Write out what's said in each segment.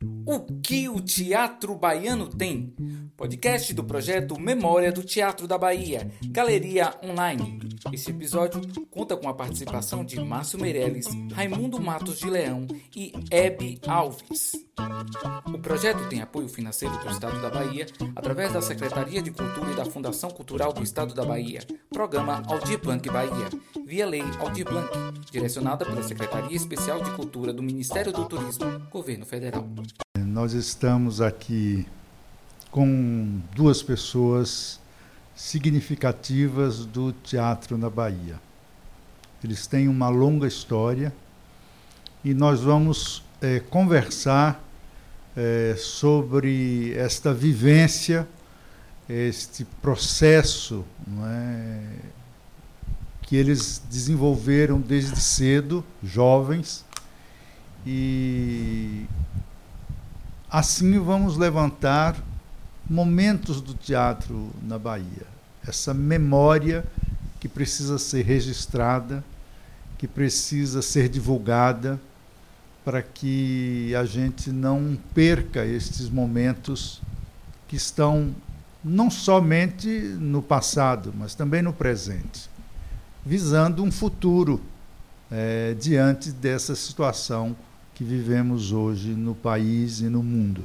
do O que o teatro baiano tem? Podcast do projeto Memória do Teatro da Bahia, Galeria Online. Esse episódio conta com a participação de Márcio Meirelles, Raimundo Matos de Leão e Hebe Alves. O projeto tem apoio financeiro do Estado da Bahia através da Secretaria de Cultura e da Fundação Cultural do Estado da Bahia, Programa Aldir Blanc Bahia, via Lei Aldir Blanc, direcionada pela Secretaria Especial de Cultura do Ministério do Turismo, Governo Federal. Nós estamos aqui com duas pessoas significativas do teatro na Bahia. Eles têm uma longa história e nós vamos é, conversar é, sobre esta vivência, este processo é, que eles desenvolveram desde cedo, jovens, e assim vamos levantar momentos do teatro na Bahia. Essa memória que precisa ser registrada, que precisa ser divulgada, para que a gente não perca estes momentos que estão não somente no passado, mas também no presente, visando um futuro é, diante dessa situação que vivemos hoje no país e no mundo.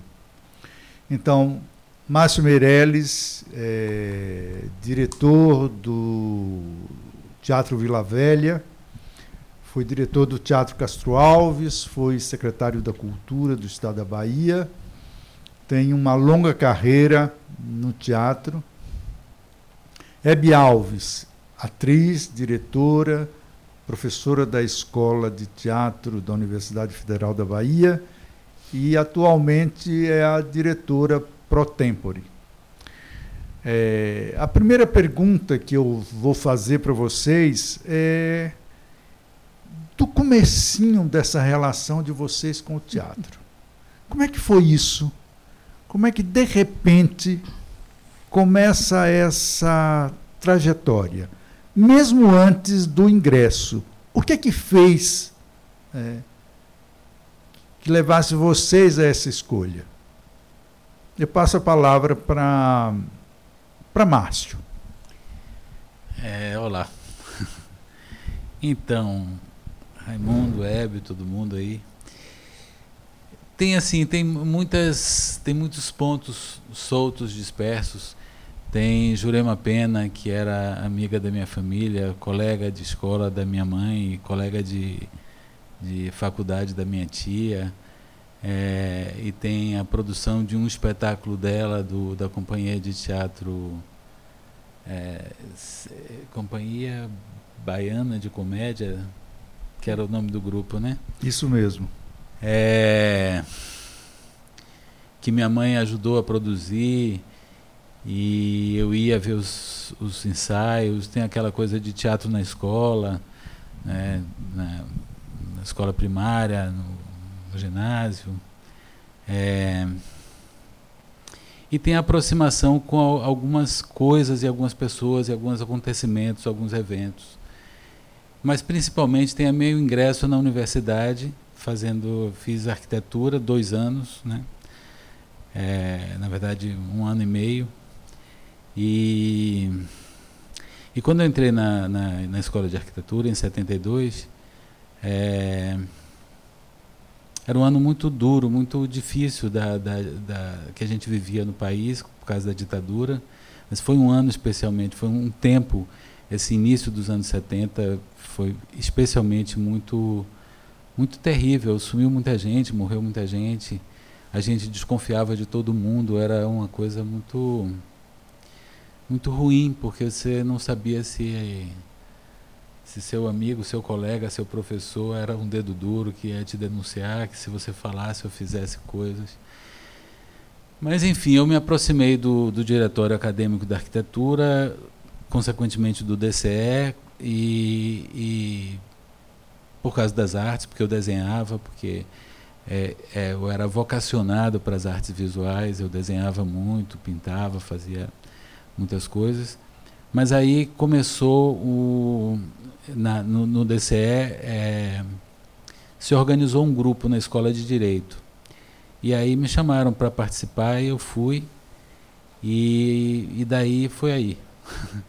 Então, Márcio Meirelles, é, diretor do Teatro Vila Velha, foi diretor do Teatro Castro Alves, foi secretário da Cultura do Estado da Bahia, tem uma longa carreira no teatro. Hebe Alves, atriz, diretora, professora da Escola de Teatro da Universidade Federal da Bahia e atualmente é a diretora pro tempore. É, a primeira pergunta que eu vou fazer para vocês é do comecinho dessa relação de vocês com o teatro. Como é que foi isso? Como é que de repente começa essa trajetória, mesmo antes do ingresso? O que é que fez é, que levasse vocês a essa escolha? Eu passo a palavra para Márcio. É, olá. Então, Raimundo, Hebe, todo mundo aí. Tem assim, tem muitas, tem muitos pontos soltos, dispersos. Tem Jurema Pena, que era amiga da minha família, colega de escola da minha mãe, colega de, de faculdade da minha tia. É, e tem a produção de um espetáculo dela, do, da companhia de teatro é, Companhia Baiana de Comédia, que era o nome do grupo, né? Isso mesmo. É, que minha mãe ajudou a produzir e eu ia ver os, os ensaios, tem aquela coisa de teatro na escola, né, na, na escola primária, no, no ginásio. É, e tem aproximação com algumas coisas e algumas pessoas e alguns acontecimentos, alguns eventos. Mas principalmente tem meu ingresso na universidade, fazendo, fiz arquitetura dois anos, né? É, na verdade um ano e meio. E, e quando eu entrei na, na, na escola de arquitetura em 72, é, era um ano muito duro, muito difícil da, da, da, que a gente vivia no país por causa da ditadura. Mas foi um ano especialmente, foi um tempo, esse início dos anos 70 foi especialmente muito muito terrível. Sumiu muita gente, morreu muita gente. A gente desconfiava de todo mundo, era uma coisa muito muito ruim, porque você não sabia se se seu amigo, seu colega, seu professor era um dedo duro que ia te denunciar, que se você falasse ou fizesse coisas. Mas, enfim, eu me aproximei do, do diretório acadêmico da arquitetura, consequentemente do DCE, e, e por causa das artes, porque eu desenhava, porque é, é, eu era vocacionado para as artes visuais, eu desenhava muito, pintava, fazia muitas coisas. Mas aí começou o, na, no, no, DCE, é, se organizou um grupo na escola de direito. E aí me chamaram para participar e eu fui. E, e daí foi aí.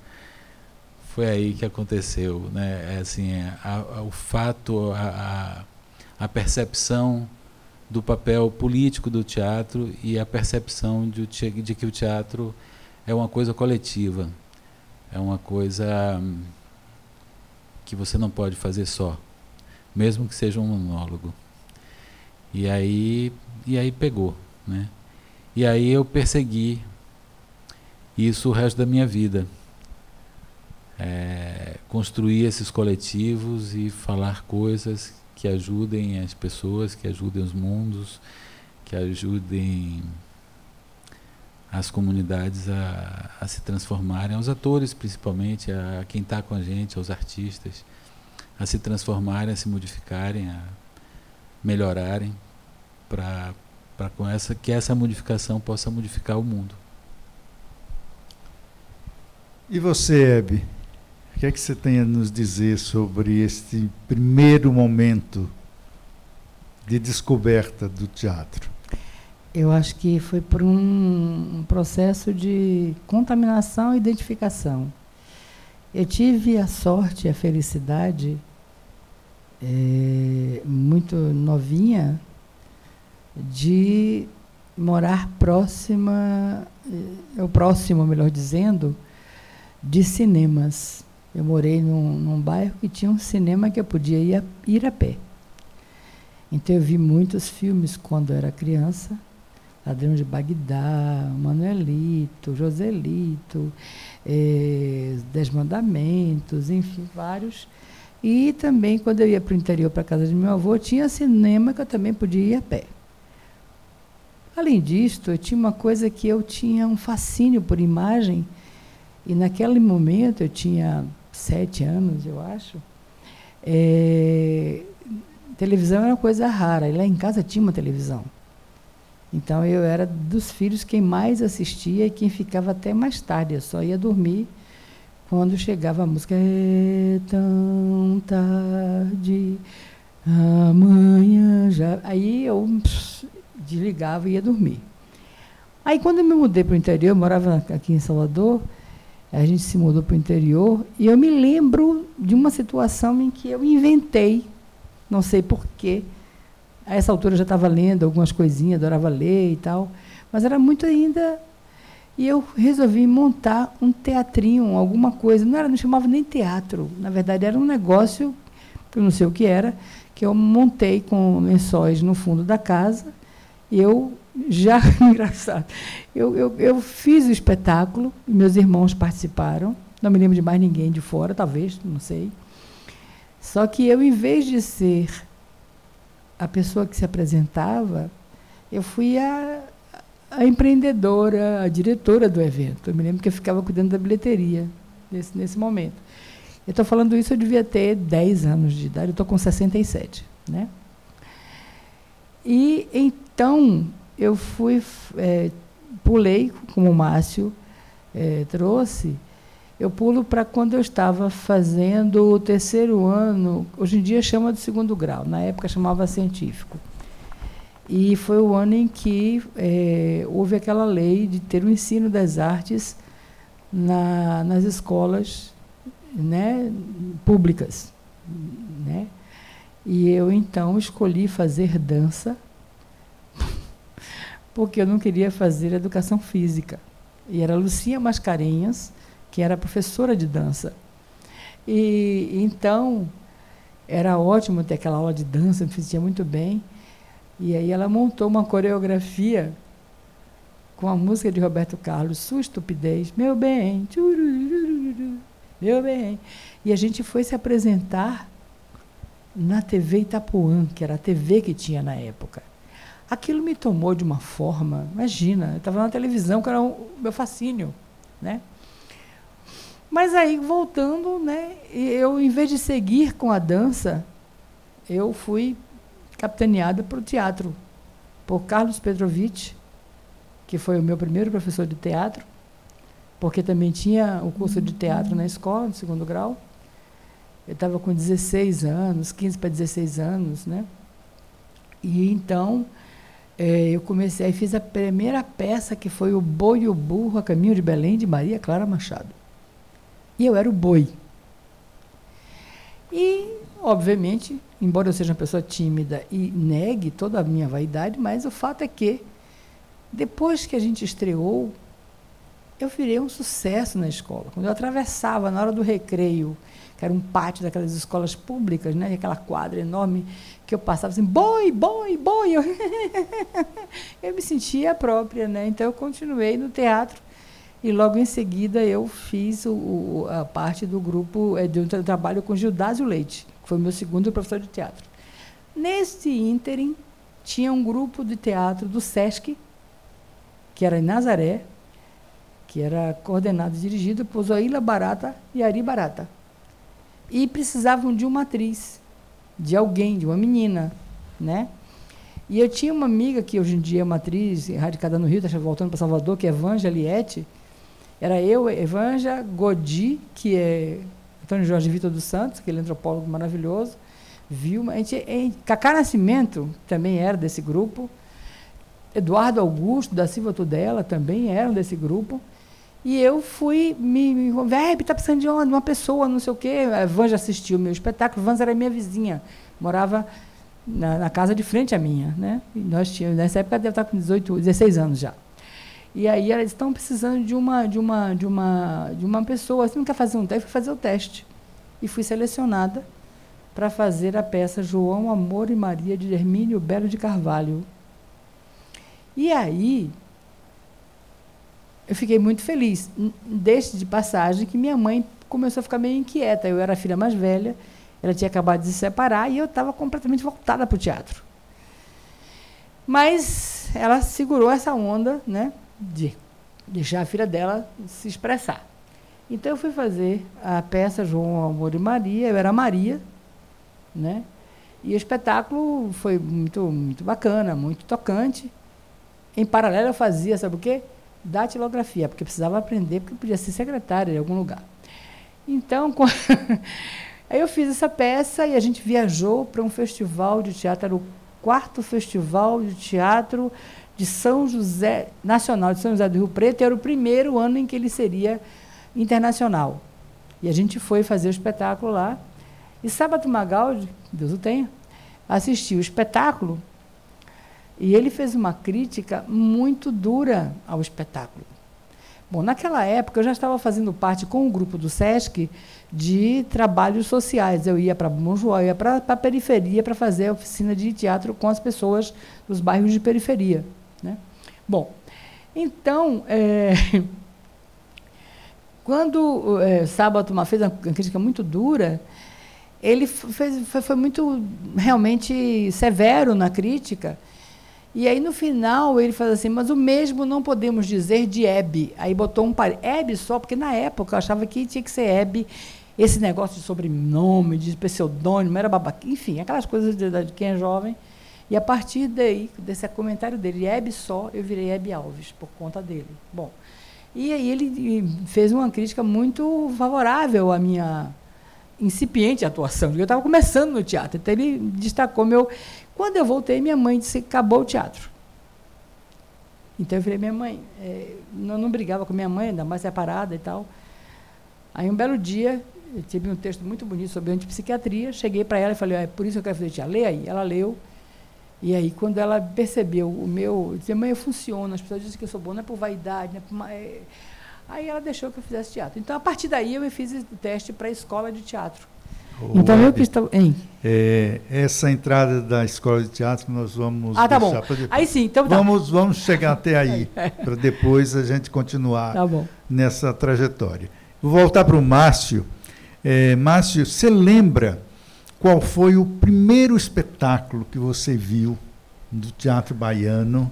foi aí que aconteceu, né? É assim, a, a, o fato, a, a, percepção do papel político do teatro e a percepção de, de que o teatro é uma coisa coletiva, é uma coisa hum, que você não pode fazer só, mesmo que seja um monólogo. E aí, e aí pegou, né? E aí eu persegui isso o resto da minha vida é, construir esses coletivos e falar coisas que ajudem as pessoas, que ajudem os mundos, que ajudem as comunidades a, a se transformarem, aos atores principalmente, a, a quem está com a gente, aos artistas, a se transformarem, a se modificarem, a melhorarem, para com essa que essa modificação possa modificar o mundo. E você, Hebe? O que é que você tem a nos dizer sobre este primeiro momento de descoberta do teatro? Eu acho que foi por um, processo de contaminação e identificação. Eu tive a sorte, a felicidade, é, muito novinha, de morar próxima, é, o próximo, melhor dizendo, de cinemas. Eu morei num, num bairro que tinha um cinema que eu podia ir a, ir a pé. Então eu vi muitos filmes quando eu era criança. Ladrão de Bagdá, Manuelito, Joselito, eh, Dez Mandamentos, enfim, vários. E também, quando eu ia para o interior, para a casa de meu avô, tinha cinema que eu também podia ir a pé. Além disso, eu tinha uma coisa que eu tinha um fascínio por imagem, e naquele momento eu tinha sete anos, eu acho, é, televisão era uma coisa rara. E lá em casa tinha uma televisão. Então eu era dos filhos quem mais assistia e quem ficava até mais tarde. Eu só ia dormir quando chegava a música É tão tarde, amanhã já. Aí eu pss, desligava e ia dormir. Aí quando eu me mudei para o interior, eu morava aqui em Salvador, a gente se mudou para o interior e eu me lembro de uma situação em que eu inventei, não sei porquê. A essa altura eu já estava lendo algumas coisinhas, adorava ler e tal, mas era muito ainda. E eu resolvi montar um teatrinho, alguma coisa. Não, era, não chamava nem teatro, na verdade era um negócio, eu não sei o que era, que eu montei com lençóis no fundo da casa. Eu já engraçado. Eu, eu, eu fiz o espetáculo, meus irmãos participaram, não me lembro de mais ninguém de fora, talvez, não sei. Só que eu, em vez de ser a pessoa que se apresentava, eu fui a, a empreendedora, a diretora do evento. Eu me lembro que eu ficava cuidando da bilheteria nesse, nesse momento. Eu estou falando isso, eu devia ter 10 anos de idade, eu estou com 67. Né? E então eu fui, é, pulei, como o Márcio é, trouxe, eu pulo para quando eu estava fazendo o terceiro ano, hoje em dia chama de segundo grau, na época chamava científico. E foi o ano em que é, houve aquela lei de ter o ensino das artes na, nas escolas né, públicas. Né? E eu, então, escolhi fazer dança porque eu não queria fazer educação física. E era Lucia Mascarenhas, que era professora de dança. E então era ótimo ter aquela aula de dança, me fazia muito bem. E aí ela montou uma coreografia com a música de Roberto Carlos, Sua Estupidez, Meu Bem, meu bem. E a gente foi se apresentar na TV Itapuã, que era a TV que tinha na época. Aquilo me tomou de uma forma, imagina, eu estava na televisão, que era o meu fascínio, né? Mas aí, voltando, né, eu, em vez de seguir com a dança, eu fui capitaneada para o teatro, por Carlos Petrovich, que foi o meu primeiro professor de teatro, porque também tinha o curso de teatro na escola, no segundo grau. Eu estava com 16 anos, 15 para 16 anos, né? E então é, eu comecei, fiz a primeira peça que foi o Boi e o Burro a Caminho de Belém, de Maria Clara Machado. E eu era o boi. E, obviamente, embora eu seja uma pessoa tímida e negue toda a minha vaidade, mas o fato é que, depois que a gente estreou, eu virei um sucesso na escola. Quando eu atravessava na hora do recreio, que era um pátio daquelas escolas públicas, né, aquela quadra enorme, que eu passava assim, boi, boi, boi. Eu, eu me sentia própria, né? Então eu continuei no teatro e logo em seguida eu fiz o, a parte do grupo é, de um trabalho com Gildásio Leite, que foi meu segundo professor de teatro. Nesse ínterim, tinha um grupo de teatro do SESC, que era em Nazaré, que era coordenado e dirigido por Zoila Barata e Ari Barata. E precisavam de uma atriz de alguém, de uma menina, né? E eu tinha uma amiga que hoje em dia é uma atriz radicada no Rio, está voltando para Salvador, que é Liette. Era eu, Evanja, Godi, que é Antônio Jorge Vitor dos Santos, aquele antropólogo maravilhoso. Vilma, a gente, a Cacá Nascimento também era desse grupo. Eduardo Augusto da Silva Tudela também eram desse grupo. E eu fui, me, me Verbe, está precisando de uma, uma, pessoa, não sei o quê. A Van já assistiu o meu espetáculo. Van era minha vizinha, morava na, na, casa de frente à minha. Né? E nós tínhamos, nessa época, deve estar com 18, 16 anos já. E aí elas estão precisando de uma, de uma, de uma, de uma pessoa. Você não quer fazer um teste? Fui fazer o teste. E fui selecionada para fazer a peça João, Amor e Maria de Hermínio Belo de Carvalho. E aí eu fiquei muito feliz. Desde de passagem que minha mãe começou a ficar meio inquieta. Eu era a filha mais velha, ela tinha acabado de se separar e eu estava completamente voltada para o teatro. Mas ela segurou essa onda, né, de deixar a filha dela se expressar. Então eu fui fazer a peça João Amor e Maria, eu era Maria, né? E o espetáculo foi muito muito bacana, muito tocante. Em paralelo eu fazia, sabe o quê? datilografia, porque precisava aprender, porque podia ser secretária em algum lugar. Então, aí eu fiz essa peça e a gente viajou para um festival de teatro, era o quarto festival de teatro de São José, nacional de São José do Rio Preto, era o primeiro ano em que ele seria internacional. E a gente foi fazer o espetáculo lá. E Sábado Magaldi, Deus o tenha, assistiu o espetáculo e ele fez uma crítica muito dura ao espetáculo. Bom, naquela época eu já estava fazendo parte com o grupo do SESC de trabalhos sociais. Eu ia para eu ia para a periferia para fazer a oficina de teatro com as pessoas dos bairros de periferia. Bom, então, é, quando é, Sábado fez uma crítica muito dura, ele fez, foi, foi muito realmente severo na crítica e aí no final ele faz assim, mas o mesmo não podemos dizer de Hebe. Aí botou um par, Hebe só, porque na época eu achava que tinha que ser Hebe, esse negócio de sobrenome, de pseudônimo, era babaca, enfim, aquelas coisas de, de quem é jovem. E a partir daí, desse comentário dele, Hebe só, eu virei Hebe Alves, por conta dele. Bom, e aí ele fez uma crítica muito favorável à minha incipiente atuação. Eu estava começando no teatro, então ele destacou meu quando eu voltei, minha mãe disse que acabou o teatro. Então eu falei, minha mãe, é, não, não brigava com minha mãe, ainda mais separada e tal. Aí um belo dia, eu tive um texto muito bonito sobre antipsiquiatria, cheguei para ela e falei, ah, é por isso que eu quero fazer teatro. Lê aí. Ela leu. E aí, quando ela percebeu o meu. Eu disse, mãe, eu funciono, as pessoas dizem que eu sou boa, não é por vaidade, não é por. É... Aí ela deixou que eu fizesse teatro. Então, a partir daí, eu fiz o teste para a escola de teatro. Então eu que estou. Hein? É, essa entrada da escola de teatro nós vamos. Ah, tá bom. Aí sim, então tá. Vamos, vamos chegar até aí, para depois a gente continuar tá nessa trajetória. Vou voltar para o Márcio. É, Márcio, você lembra qual foi o primeiro espetáculo que você viu do teatro baiano?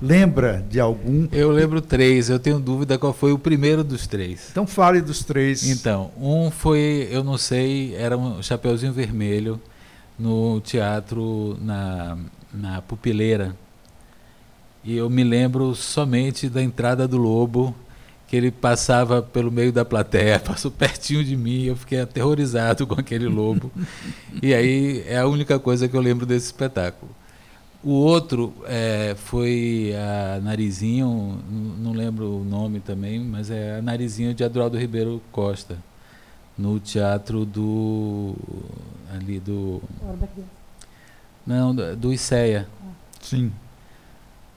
Lembra de algum? Eu lembro três, eu tenho dúvida qual foi o primeiro dos três. Então fale dos três. Então, um foi, eu não sei, era um Chapeuzinho Vermelho no teatro na, na Pupileira. E eu me lembro somente da entrada do Lobo, que ele passava pelo meio da plateia, passou pertinho de mim, eu fiquei aterrorizado com aquele lobo. e aí é a única coisa que eu lembro desse espetáculo. O outro é, foi a Narizinho, não lembro o nome também, mas é a Narizinho de Adroaldo Ribeiro Costa, no teatro do. ali do. Não, do, do ICEA. Sim.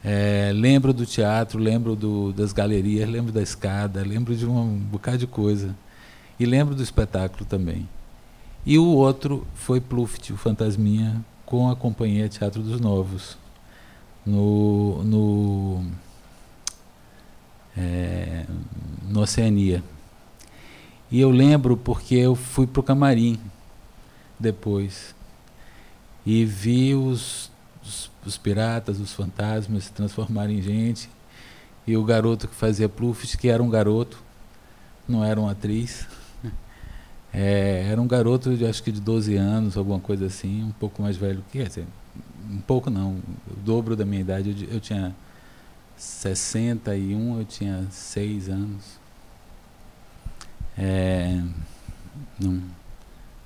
É, lembro do teatro, lembro do, das galerias, lembro da escada, lembro de um bocado de coisa. E lembro do espetáculo também. E o outro foi Pluft, o Fantasminha, com a Companhia Teatro dos Novos, no, no, é, no Oceania. E eu lembro porque eu fui para o camarim depois e vi os, os, piratas, os fantasmas se transformarem em gente. E o garoto que fazia Pluft, que era um garoto, não era uma atriz, é, era um garoto, de, acho que de 12 anos, alguma coisa assim, um pouco mais velho que, quer dizer, um pouco não, o dobro da minha idade. Eu, eu tinha 61, eu tinha 6 anos. É, não,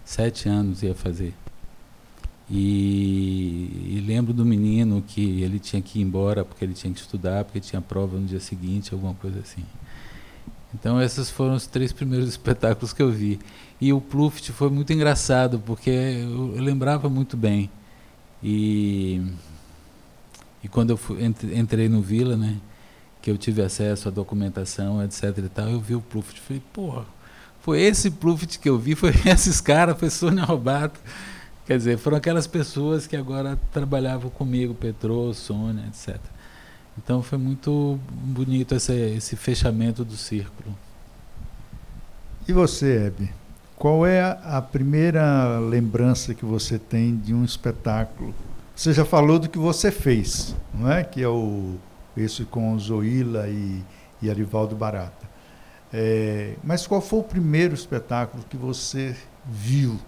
7 anos ia fazer. E, e, lembro do menino que ele tinha que ir embora porque ele tinha que estudar, porque tinha prova no dia seguinte, alguma coisa assim. Então esses foram os três primeiros espetáculos que eu vi. E o Pluft foi muito engraçado, porque eu, eu lembrava muito bem. E, e quando eu fui, entrei no Vila, né, que eu tive acesso à documentação, etc e tal, eu vi o Pluft. Falei, porra, foi esse Pluft que eu vi, foi esses caras, foi Sônia Robato. Quer dizer, foram aquelas pessoas que agora trabalhavam comigo, Petrô, Sônia, etc. Então foi muito bonito esse, esse fechamento do círculo. E você, Hebe? Qual é a primeira lembrança que você tem de um espetáculo? Você já falou do que você fez, não é? Que é o esse com Zoila e, e Arivaldo Barata. É, mas qual foi o primeiro espetáculo que você viu?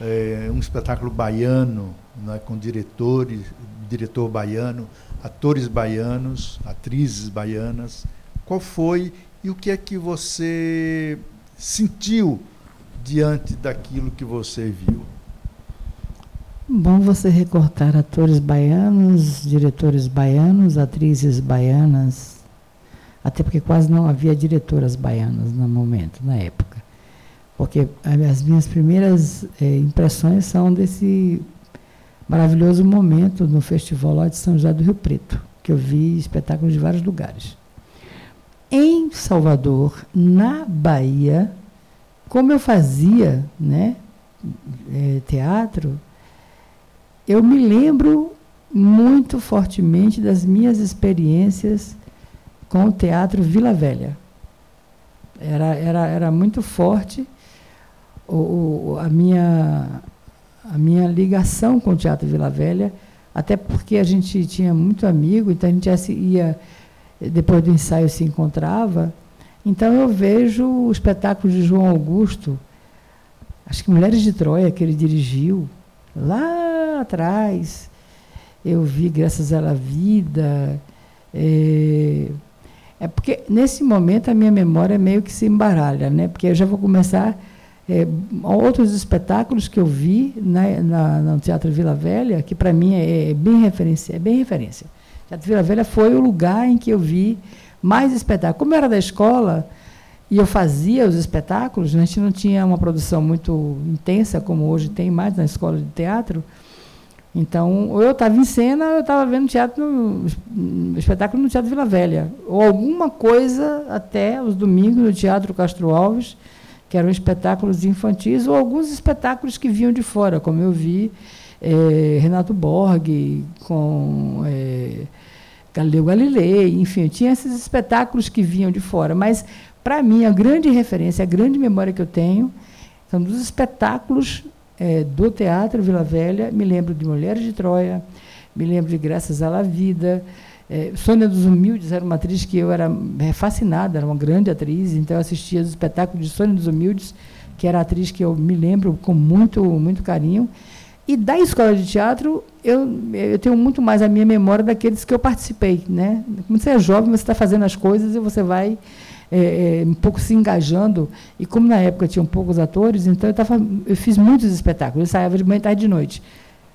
É, um espetáculo baiano, é? com diretores, diretor baiano, atores baianos, atrizes baianas. Qual foi e o que é que você sentiu diante daquilo que você viu? Bom você recortar atores baianos, diretores baianos, atrizes baianas, até porque quase não havia diretoras baianas no momento, na época. Porque as minhas primeiras eh, impressões são desse maravilhoso momento no festival lá de São José do Rio Preto, que eu vi espetáculos de vários lugares. Em Salvador, na Bahia, como eu fazia né, é, teatro, eu me lembro muito fortemente das minhas experiências com o Teatro Vila Velha. Era, era, era muito forte o, a, minha, a minha ligação com o Teatro Vila Velha, até porque a gente tinha muito amigo, então a gente ia, depois do ensaio se encontrava. Então eu vejo o espetáculo de João Augusto, acho que Mulheres de Troia, que ele dirigiu, lá atrás. Eu vi Graças à Vida. É, é porque nesse momento a minha memória meio que se embaralha, né? Porque eu já vou começar é, outros espetáculos que eu vi na, na, no Teatro Vila Velha, que para mim é, é, bem referência, é bem referência. O Teatro Vila Velha foi o lugar em que eu vi mais espetáculos. Como eu era da escola e eu fazia os espetáculos, a gente não tinha uma produção muito intensa como hoje tem mais na escola de teatro. Então, ou eu estava em cena, ou eu estava vendo teatro no, espetáculo no Teatro Vila Velha, ou alguma coisa até os domingos no Teatro Castro Alves, que eram espetáculos infantis, ou alguns espetáculos que vinham de fora, como eu vi é, Renato Borg com é, Galileu Galilei, enfim, tinha esses espetáculos que vinham de fora. Mas, para mim, a grande referência, a grande memória que eu tenho, são dos espetáculos é, do Teatro Vila Velha. Me lembro de Mulheres de Troia, me lembro de Graças à La Vida. É, Sônia dos Humildes era uma atriz que eu era é, fascinada, era uma grande atriz, então eu assistia os espetáculos de Sônia dos Humildes, que era a atriz que eu me lembro com muito, muito carinho. E da escola de teatro, eu, eu tenho muito mais a minha memória daqueles que eu participei. Né? Quando você é jovem, você está fazendo as coisas e você vai é, é, um pouco se engajando. E como na época tinham poucos atores, então eu, tava, eu fiz muitos espetáculos. Eu ensaiava de manhã, tarde de noite.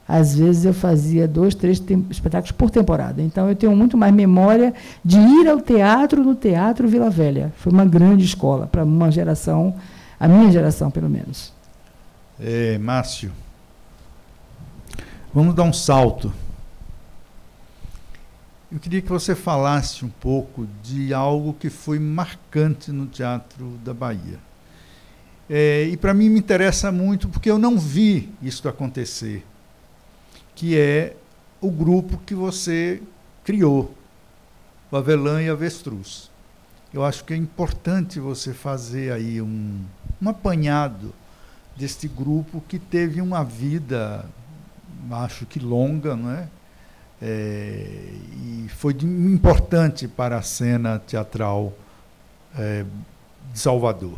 Às vezes eu fazia dois, três espetáculos por temporada. Então eu tenho muito mais memória de ir ao teatro no Teatro Vila Velha. Foi uma grande escola para uma geração, a minha geração pelo menos. É, Márcio, vamos dar um salto. Eu queria que você falasse um pouco de algo que foi marcante no Teatro da Bahia. É, e para mim me interessa muito porque eu não vi isso acontecer que é o grupo que você criou, o Avelã e Avestruz. Eu acho que é importante você fazer aí um, um apanhado deste grupo que teve uma vida, acho que longa, não é? é e foi de, importante para a cena teatral é, de Salvador.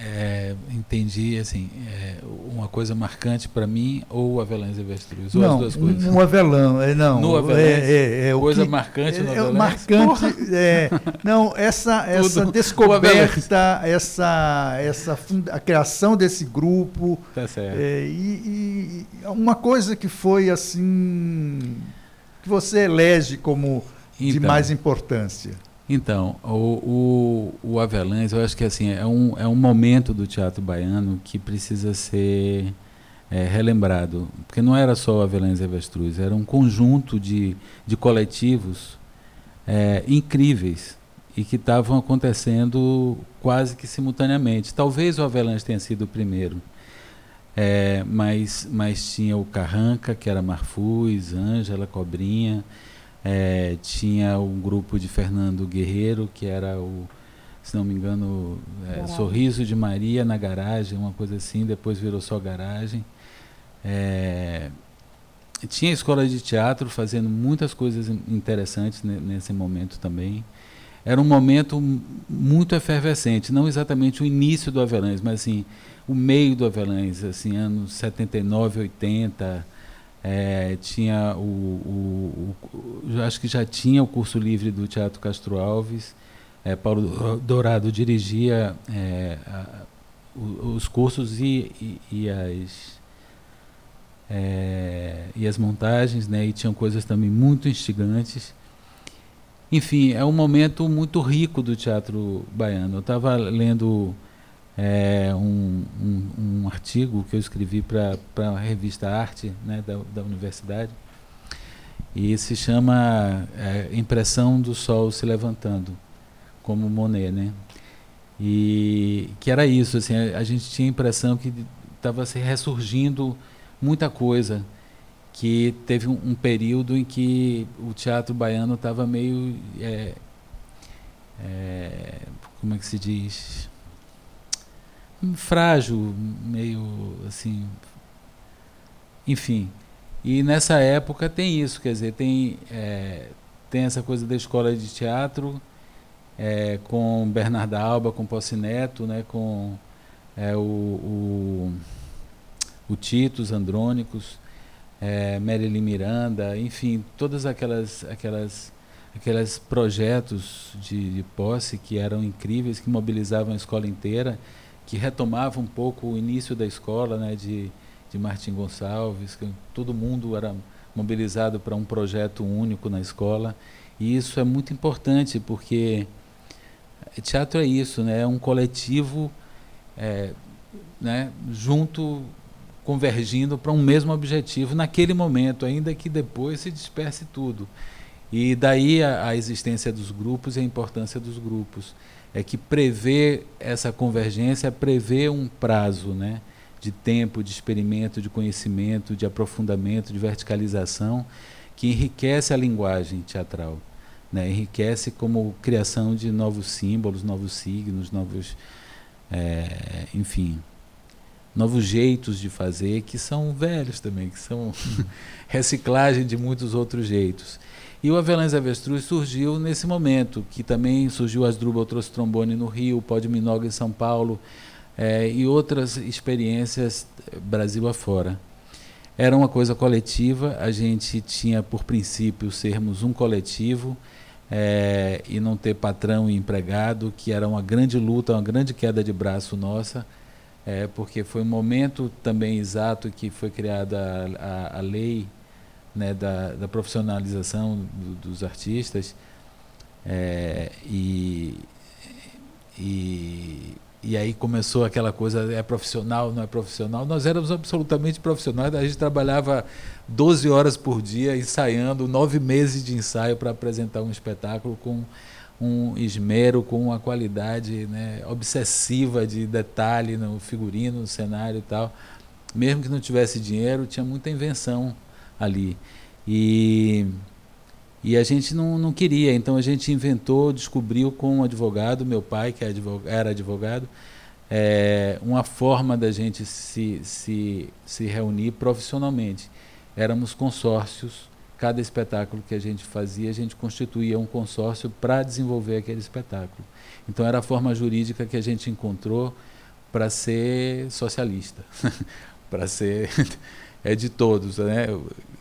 É, entendi, assim, é, uma coisa marcante para mim ou o Avelãs e Avestruz? Ou não, as duas coisas? Um, avelã, é, não. No Avelãs? É, é, é coisa que, marcante no é, Avelãs? Marcante, é, não, essa, essa descoberta, essa, essa a criação desse grupo. Tá. É, e, e uma coisa que foi assim, que você elege como então, de mais importância. Então, o, o, o Avelães, eu acho que assim, é um, é um momento do teatro baiano que precisa ser é, relembrado. Porque não era só o Avelães e Avestruz, era um conjunto de, de coletivos é, incríveis e que estavam acontecendo quase que simultaneamente. Talvez o Avelães tenha sido o primeiro. É, mas, mas tinha o Carranca, que era Marfuz, Ângela, Cobrinha, é, tinha um grupo de Fernando Guerreiro, que era o, se não me engano, é, Sorriso de Maria na garagem, uma coisa assim, depois virou só garagem. É, tinha escola de teatro fazendo muitas coisas interessantes nesse momento também. Era um momento muito efervescente, não exatamente o início do Avelães, mas assim, o meio do Avelães, assim, anos 79, 80, é, tinha o, o, o, acho que já tinha o curso livre do Teatro Castro Alves. É, Paulo Dourado dirigia é, a, os cursos e, e, e as é, e as montagens, né? E tinham coisas também muito instigantes. Enfim, é um momento muito rico do teatro baiano. Eu estava lendo é, um, um, um, artigo que eu escrevi para a revista Arte né, da, da universidade e se chama é, Impressão do Sol se Levantando, como Monet, né? E que era isso, assim, a, a gente tinha a impressão que estava se ressurgindo muita coisa, que teve um, um, período em que o teatro baiano estava meio, é, é, como é que se diz, frágil, meio assim. Enfim. E nessa época tem isso, quer dizer, tem, é, tem essa coisa da escola de teatro é, com Bernarda Alba, com Posse Neto, né, com é, o, o, o Tito, os Andrônicos, é, Marilyn Miranda, enfim, todas aquelas aquelas aqueles projetos de, de posse que eram incríveis, que mobilizavam a escola inteira que retomava um pouco o início da escola, né, de, de Martim Gonçalves, que todo mundo era mobilizado para um projeto único na escola. E isso é muito importante, porque teatro é isso, né, é um coletivo é, né, junto, convergindo para um mesmo objetivo naquele momento, ainda que depois se disperse tudo. E daí a, a existência dos grupos e a importância dos grupos é que prevê essa convergência, prevê um prazo né, de tempo, de experimento, de conhecimento, de aprofundamento, de verticalização, que enriquece a linguagem teatral. Né, enriquece como criação de novos símbolos, novos signos, novos. É, enfim, novos jeitos de fazer que são velhos também, que são reciclagem de muitos outros jeitos. E o Avelães Avestruz surgiu nesse momento, que também surgiu Asdrubal trouxe trombone no Rio, Pó de Minoga em São Paulo, é, e outras experiências eh, Brasil afora. Era uma coisa coletiva, a gente tinha por princípio sermos um coletivo é, e não ter patrão e empregado, que era uma grande luta, uma grande queda de braço nossa, é, porque foi um momento também exato que foi criada a, a, a lei né, da, da profissionalização do, dos artistas é, e, e, e aí começou aquela coisa, é profissional, não é profissional. Nós éramos absolutamente profissionais, a gente trabalhava 12 horas por dia ensaiando, nove meses de ensaio para apresentar um espetáculo com um esmero, com uma qualidade né, obsessiva de detalhe no figurino, no cenário e tal. Mesmo que não tivesse dinheiro, tinha muita invenção ali. E, e a gente não, não queria, então a gente inventou, descobriu com um advogado, meu pai, que é era advogado, é, uma forma da gente se, se, se reunir profissionalmente. Éramos consórcios, cada espetáculo que a gente fazia, a gente constituía um consórcio para desenvolver aquele espetáculo. Então era a forma jurídica que a gente encontrou para ser socialista, para ser é de todos, né?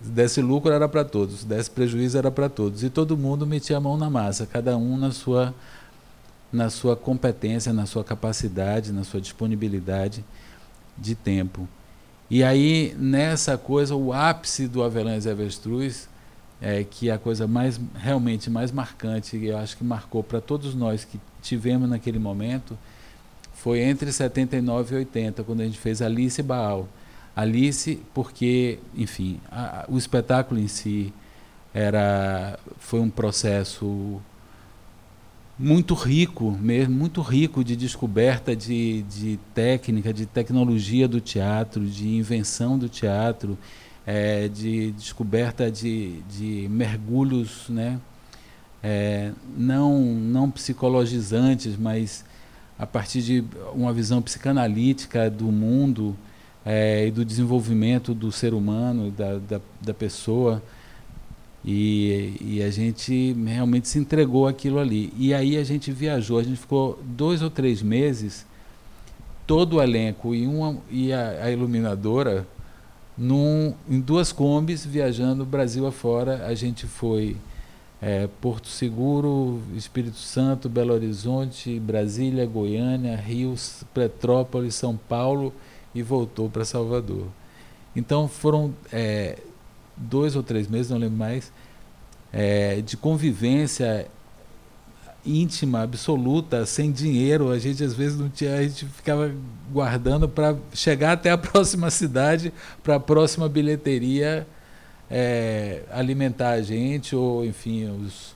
Se desse lucro era para todos, se desse prejuízo era para todos. E todo mundo metia a mão na massa, cada um na sua, na sua competência, na sua capacidade, na sua disponibilidade de tempo. E aí, nessa coisa, o ápice do Avelães e Avestruz, é, que é a coisa mais realmente mais marcante, eu acho que marcou para todos nós que tivemos naquele momento, foi entre 79 e 80, quando a gente fez Alice Baal Alice, porque, enfim, a, o espetáculo em si era foi um processo muito rico mesmo, muito rico de descoberta de, de técnica, de tecnologia do teatro, de invenção do teatro, é, de descoberta de, de mergulhos, né? É, não, não psicologizantes, mas a partir de uma visão psicanalítica do mundo, é, e do desenvolvimento do ser humano, da, da, da pessoa. E, e, a gente realmente se entregou aquilo ali. E aí a gente viajou, a gente ficou dois ou três meses, todo o elenco e, uma, e a, a iluminadora, num, em duas combis, viajando Brasil afora. A gente foi é, Porto Seguro, Espírito Santo, Belo Horizonte, Brasília, Goiânia, Rio, Petrópolis, São Paulo e voltou para Salvador. Então foram é, dois ou três meses, não lembro mais, é, de convivência íntima, absoluta, sem dinheiro. A gente às vezes não tinha, a gente ficava guardando para chegar até a próxima cidade, para a próxima bilheteria é, alimentar a gente, ou enfim, os,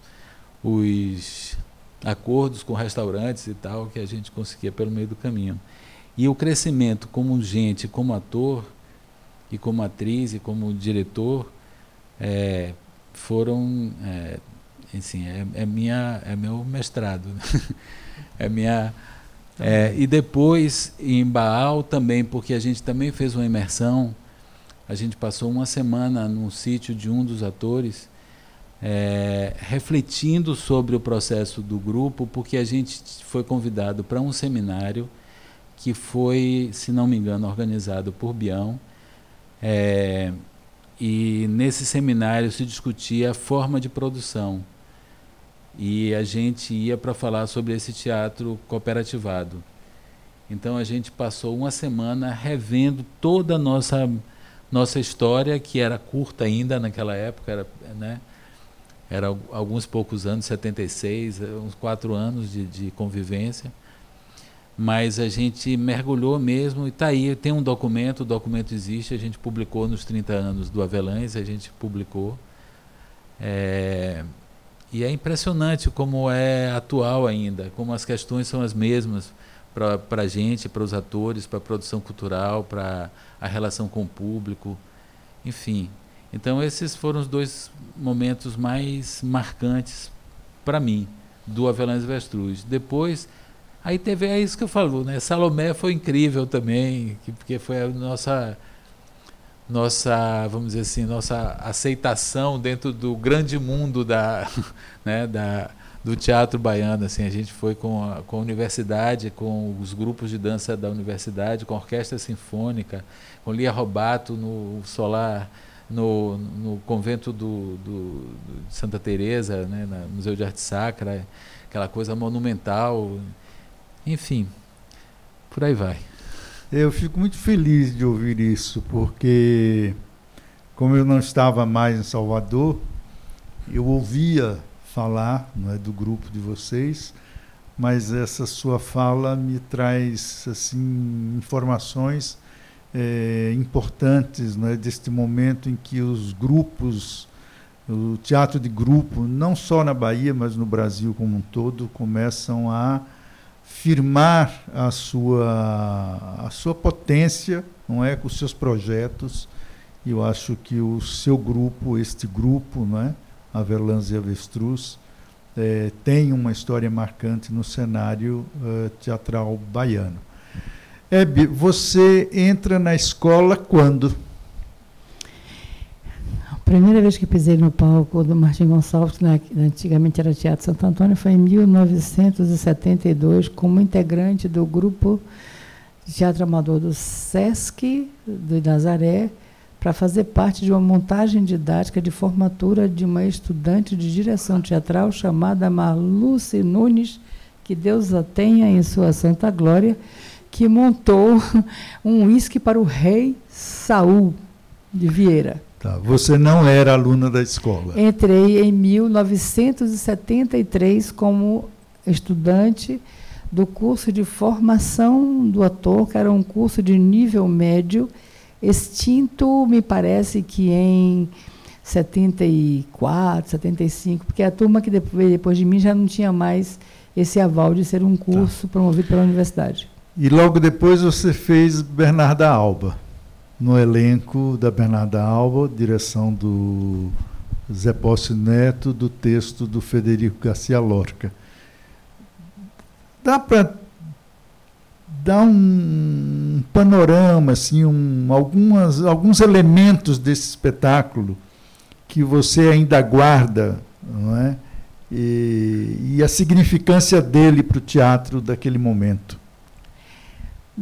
os acordos com restaurantes e tal que a gente conseguia pelo meio do caminho. E o crescimento como gente, como ator, e como atriz, e como diretor, é, foram. É, assim, é, é, minha, é meu mestrado. é minha. É, e depois em Baal também, porque a gente também fez uma imersão. A gente passou uma semana no sítio de um dos atores, é, refletindo sobre o processo do grupo, porque a gente foi convidado para um seminário que foi, se não me engano, organizado por Bião. É, e nesse seminário se discutia a forma de produção. E a gente ia para falar sobre esse teatro cooperativado. Então a gente passou uma semana revendo toda a nossa, nossa história, que era curta ainda naquela época, era, né? era alguns poucos anos, 76, uns quatro anos de, de convivência mas a gente mergulhou mesmo e está aí, tem um documento, o documento existe, a gente publicou nos 30 anos do Avelães, a gente publicou. É, e é impressionante como é atual ainda, como as questões são as mesmas para a gente, para os atores, para a produção cultural, para a relação com o público, enfim. Então esses foram os dois momentos mais marcantes para mim do Avelães Vestruz. Depois Aí teve, é isso que eu falo, né? Salomé foi incrível também, que, porque foi a nossa, nossa, vamos dizer assim, nossa aceitação dentro do grande mundo da, né, da, do teatro baiano. Assim, a gente foi com a, com a universidade, com os grupos de dança da universidade, com a orquestra sinfônica, com Lia Robato no Solar, no, no convento do, do, de Santa Teresa, né, no Museu de Arte Sacra, aquela coisa monumental. Enfim, por aí vai. Eu fico muito feliz de ouvir isso, porque como eu não estava mais em Salvador, eu ouvia falar não é, do grupo de vocês, mas essa sua fala me traz assim informações é, importantes não é, deste momento em que os grupos, o teatro de grupo, não só na Bahia, mas no Brasil como um todo, começam a firmar a sua, a sua potência, não é, com os seus projetos. E eu acho que o seu grupo, este grupo, não é, Averlãs e Avestruz, é, tem uma história marcante no cenário uh, teatral baiano. Hebe, você entra na escola quando? Primeira vez que pisei no palco do Martim Gonçalves, que antigamente era Teatro Santo Antônio, foi em 1972, como integrante do grupo de teatro amador do SESC, do Nazaré, para fazer parte de uma montagem didática de formatura de uma estudante de direção teatral chamada Marluce Nunes, que Deus a tenha em sua santa glória, que montou um uísque para o rei Saul de Vieira. Tá. Você não era aluna da escola? Entrei em 1973 como estudante do curso de formação do ator, que era um curso de nível médio extinto, me parece que em 74, 75, porque a turma que depois, depois de mim já não tinha mais esse aval de ser um curso tá. promovido pela universidade. E logo depois você fez Bernarda Alba, no elenco da Bernarda Alba, direção do Zé Posse Neto, do texto do Federico Garcia Lorca. Dá para dá um panorama, assim, um, algumas, alguns elementos desse espetáculo que você ainda guarda, não é? E, e a significância dele para o teatro daquele momento.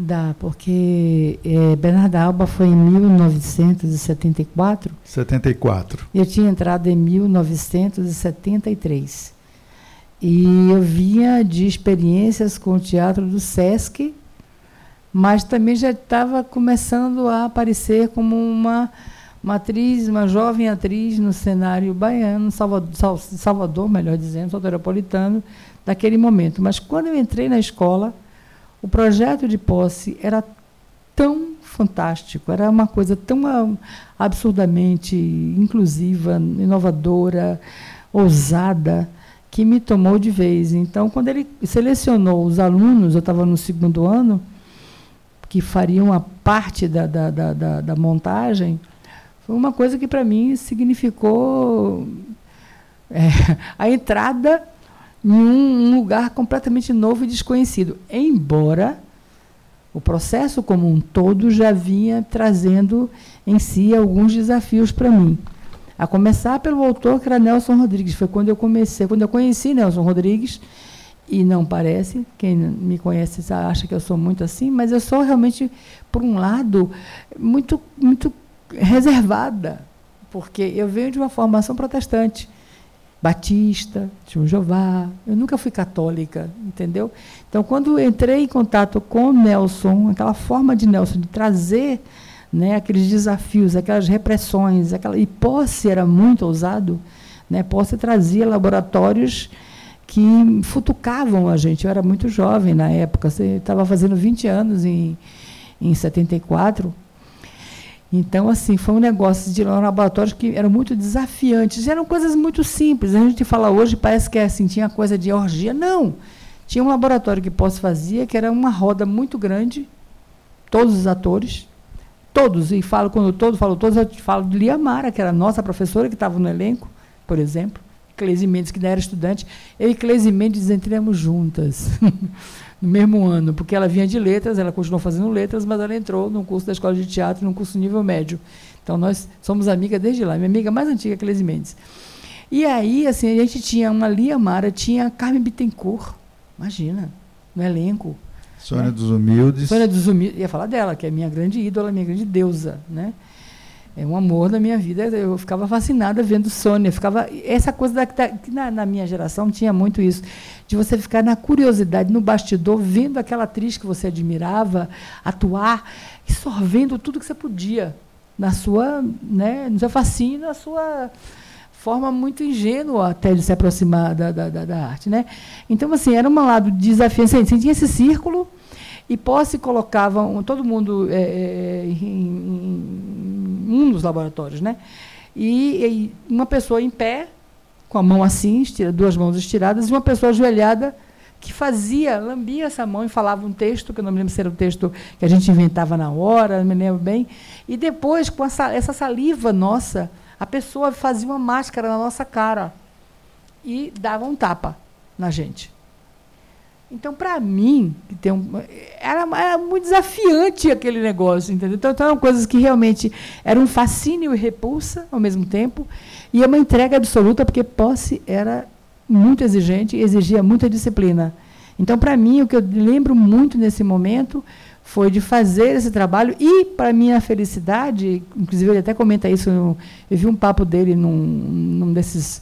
Dá, porque é, Bernarda Alba foi em 1974. 74. Eu tinha entrado em 1973. E eu vinha de experiências com o teatro do SESC, mas também já estava começando a aparecer como uma, uma atriz, uma jovem atriz no cenário baiano, Salvador, Salvador melhor dizendo, soteropolitano, daquele momento. Mas quando eu entrei na escola, o projeto de posse era tão fantástico, era uma coisa tão absurdamente inclusiva, inovadora, ousada, que me tomou de vez. Então, quando ele selecionou os alunos, eu estava no segundo ano, que fariam a parte da, da, da, da, da montagem, foi uma coisa que para mim significou é, a entrada em um, um lugar completamente novo e desconhecido. Embora o processo como um todo já vinha trazendo em si alguns desafios para mim. A começar pelo autor que era Nelson Rodrigues. Foi quando eu comecei, quando eu conheci Nelson Rodrigues e não parece, quem me conhece acha que eu sou muito assim, mas eu sou realmente, por um lado, muito, muito reservada, porque eu venho de uma formação protestante, batista, de um Jeová, eu nunca fui católica, entendeu? Então, quando entrei em contato com Nelson, aquela forma de Nelson de trazer né, aqueles desafios, aquelas repressões, aquela, e Posse era muito ousado, né, Posse trazia laboratórios que futucavam a gente. Eu era muito jovem na época, estava fazendo 20 anos em, em 74. Então, assim, foi um negócio de laboratórios que eram muito desafiantes. Eram coisas muito simples. A gente fala hoje, parece que é assim, tinha coisa de orgia. Não. Tinha um laboratório que Posse fazia, que era uma roda muito grande, todos os atores, todos, e falo quando todos, falo todos, eu falo de Liamara, que era nossa professora que estava no elenco, por exemplo. Cleise Mendes, que ainda era estudante, eu e Cleise Mendes entramos juntas no mesmo ano, porque ela vinha de letras, ela continuou fazendo letras, mas ela entrou num curso da escola de teatro, num curso nível médio. Então nós somos amigas desde lá. Minha amiga mais antiga Cleise Mendes. E aí, assim, a gente tinha uma Lia Mara, tinha Carmen Bittencourt, imagina, no elenco. Sônia né? dos Humildes. Sônia dos Humildes, ia falar dela, que é minha grande ídola, minha grande deusa, né? É um amor da minha vida. Eu ficava fascinada vendo Sônia. Ficava essa coisa da, que na, na, minha geração tinha muito isso, de você ficar na curiosidade, no bastidor, vendo aquela atriz que você admirava atuar e sorvendo tudo que você podia na sua, né, no seu fascínio, na sua forma muito ingênua até de se aproximar da, da, da, arte, né? Então assim era um lado desafiante. Assim, tinha esse círculo e Posse colocava todo mundo é, é, em, em, um dos laboratórios, né? E, e, uma pessoa em pé, com a mão assim, estira, duas mãos estiradas, e uma pessoa ajoelhada que fazia, lambia essa mão e falava um texto, que eu não me lembro se era um texto que a gente inventava na hora, não me lembro bem. E depois, com essa, essa saliva nossa, a pessoa fazia uma máscara na nossa cara e dava um tapa na gente. Então, para mim, tem um, era, era, muito desafiante aquele negócio, entendeu? Então, então, eram coisas que realmente eram um fascínio e repulsa ao mesmo tempo, e uma entrega absoluta, porque posse era muito exigente e exigia muita disciplina. Então, para mim, o que eu lembro muito nesse momento foi de fazer esse trabalho e, para minha felicidade, inclusive ele até comenta isso, eu, eu vi um papo dele num, num desses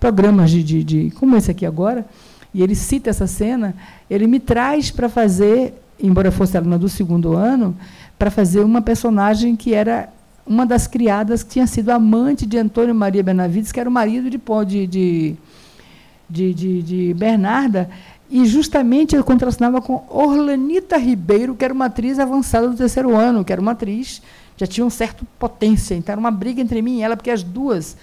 programas de, de, de como esse aqui agora, e ele cita essa cena, ele me traz para fazer, embora fosse aluna do segundo ano, para fazer uma personagem que era uma das criadas que tinha sido amante de Antônio Maria Benavides, que era o marido de, de, de, de, de Bernarda, e justamente eu contracionava com Orlanita Ribeiro, que era uma atriz avançada do terceiro ano, que era uma atriz, já tinha um certo potência. Então era uma briga entre mim e ela, porque as duas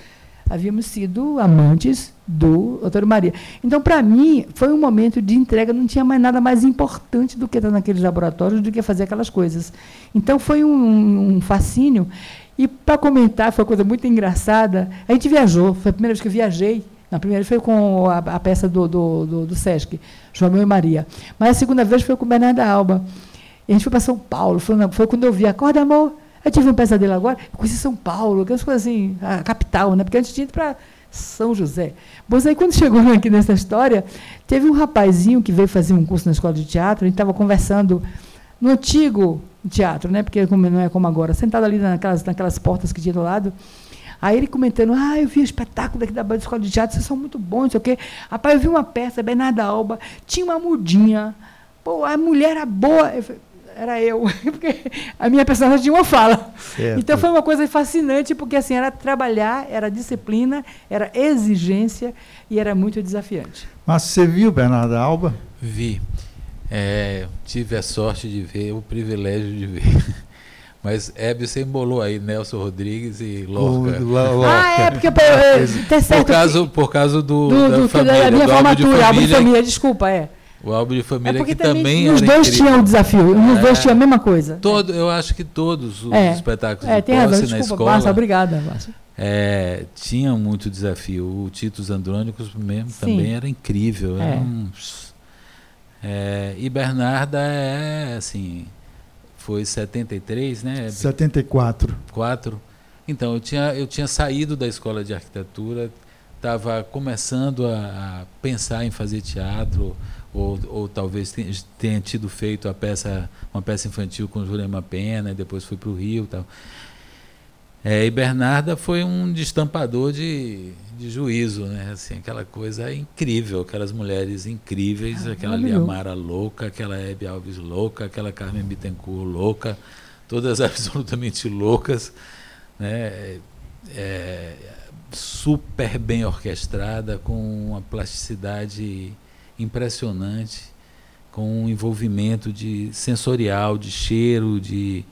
havíamos sido amantes do Antônio Maria. Então, para mim, foi um momento de entrega, não tinha mais nada mais importante do que estar naqueles laboratórios, do que fazer aquelas coisas. Então, foi um, um fascínio. E, para comentar, foi uma coisa muito engraçada, a gente viajou, foi a primeira vez que eu viajei, na primeira vez foi com a, a peça do, do, do, do, Sesc, João e Maria. Mas a segunda vez foi com Bernarda Alba. E a gente foi para São Paulo, foi, foi quando eu vi Acorda Amor, eu tive um pesadelo agora, eu conheci São Paulo, aquelas coisas assim, a capital, né? Porque antes tinha ido para São José. Mas aí, quando chegou aqui nessa história, teve um rapazinho que veio fazer um curso na escola de teatro, a gente estava conversando no antigo teatro, né? Porque não é como agora, sentado ali naquelas, naquelas portas que tinha do lado. Aí ele comentando, ah, eu vi o espetáculo daqui da escola de teatro, vocês são muito bons, não sei o quê. Rapaz, eu vi uma peça, Bernarda Alba, tinha uma mudinha. Pô, a mulher era boa. Eu falei, era eu, porque a minha personagem tinha uma fala. Certo. Então foi uma coisa fascinante, porque assim, era trabalhar, era disciplina, era exigência e era muito desafiante. Mas você viu Bernardo Alba? Vi. É, tive a sorte de ver, o privilégio de ver. Mas Hebe, você embolou aí Nelson Rodrigues e Lorca. O, Lorca. Ah, é, porque tá certo. Por causa, por causa do, do, da, do, família, da minha formatura, álbum de família, desculpa, é. O álbum de família é que também, também os dois incrível. tinham o desafio, os é, dois tinham a mesma coisa. Todo, eu acho que todos os é, espetáculos é, de tem razão, na escola. Márcia, obrigada, Márcia. É, tinham muito desafio. O Titus Andrônicos mesmo Sim. também era incrível. Era é. um, é, e Bernarda é assim, foi 73, né? 74. 4. Então, eu tinha, eu tinha saído da escola de arquitetura, estava começando a, a pensar em fazer teatro ou, ou talvez tenha tido feito a peça, uma peça infantil com Jurema Pena, e depois foi para o Rio tal. É, e Bernarda foi um destampador de, de juízo, né? Assim, aquela coisa incrível, aquelas mulheres incríveis, ah, aquela Liamara louca, aquela Hebe Alves louca, aquela Carmen Bittencourt louca, todas absolutamente loucas, né? É, super bem orquestrada, com uma plasticidade impressionante, com um envolvimento de sensorial, de cheiro, de,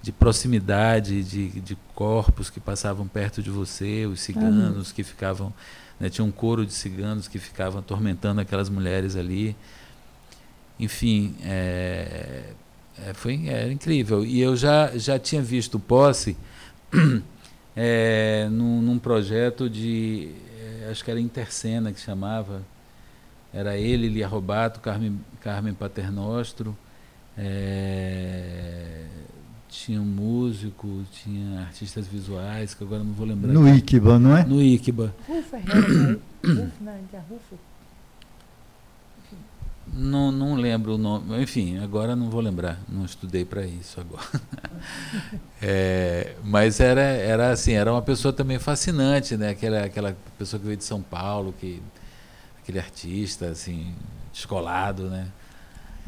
de proximidade, de, de corpos que passavam perto de você, os ciganos que ficavam. Né, tinha um coro de ciganos que ficavam atormentando aquelas mulheres ali. Enfim, é, é, foi era incrível. E eu já, já tinha visto Posse é, num, num projeto de. É, acho que era Intercena que chamava era ele, Lia Robato, Carmen, Carmen Paternostro, é, tinha um músico, tinha artistas visuais, que agora não vou lembrar. No. Iquiba, não é? No Iquiba. Rufo, é Rufo, não, é Rufo. Não, não lembro o nome. Enfim, agora não vou lembrar. Não estudei para isso agora. é, mas era, era assim, era uma pessoa também fascinante, né? Aquela, aquela pessoa que veio de São Paulo, que aquele artista assim descolado, né?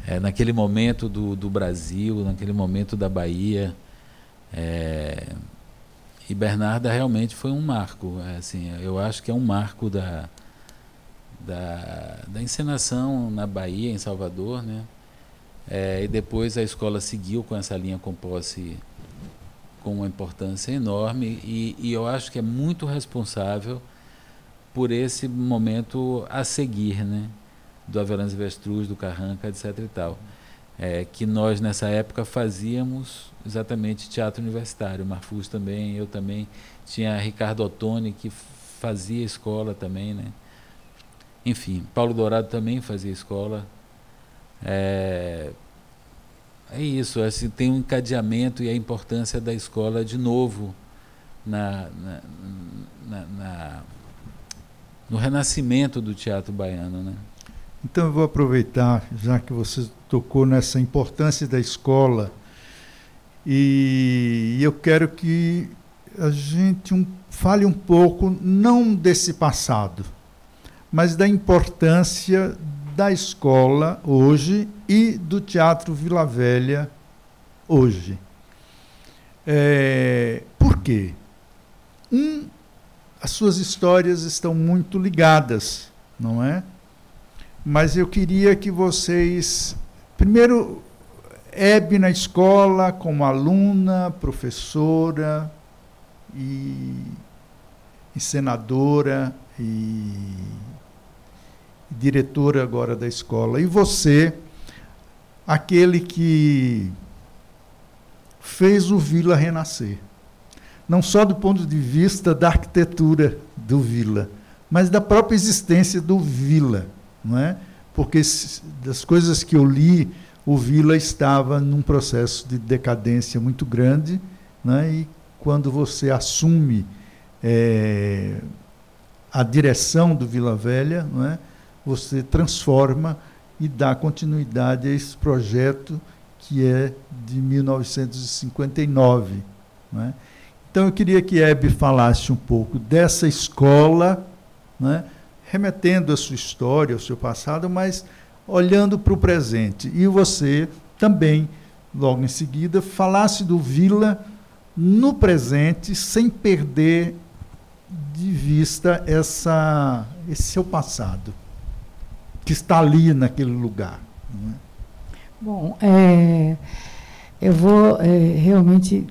É, naquele momento do, do Brasil, naquele momento da Bahia. É, e Bernarda realmente foi um marco. É, assim, eu acho que é um marco da, da, da encenação na Bahia, em Salvador. Né? É, e depois a escola seguiu com essa linha com posse com uma importância enorme e, e eu acho que é muito responsável por esse momento a seguir, né? do Avelange Vestruz, do Carranca, etc. e tal. É, que nós nessa época fazíamos exatamente teatro universitário. Marfus também, eu também. Tinha Ricardo Ottoni que fazia escola também, né? Enfim, Paulo Dourado também fazia escola. É, é isso, assim, tem um encadeamento e a importância da escola de novo na, na, na, na no renascimento do teatro baiano, né? Então eu vou aproveitar, já que você tocou nessa importância da escola, e eu quero que a gente um, fale um pouco, não desse passado, mas da importância da escola hoje e do Teatro Vila Velha hoje. É, por quê? Um, as suas histórias estão muito ligadas, não é? mas eu queria que vocês. Primeiro, Hebe na escola, como aluna, professora e, e senadora e, e diretora agora da escola. E você, aquele que fez o Vila renascer. Não só do ponto de vista da arquitetura do Vila, mas da própria existência do Vila não é? Porque das coisas que eu li, o Vila estava num processo de decadência muito grande, né? e quando você assume é, a direção do Vila Velha, não é? você transforma e dá continuidade a esse projeto que é de 1959. Não é? Então eu queria que Hebe falasse um pouco dessa escola, né? remetendo a sua história, ao seu passado, mas olhando para o presente. E você também, logo em seguida, falasse do Vila no presente, sem perder de vista essa, esse seu passado, que está ali naquele lugar. É? Bom, é, eu vou é, realmente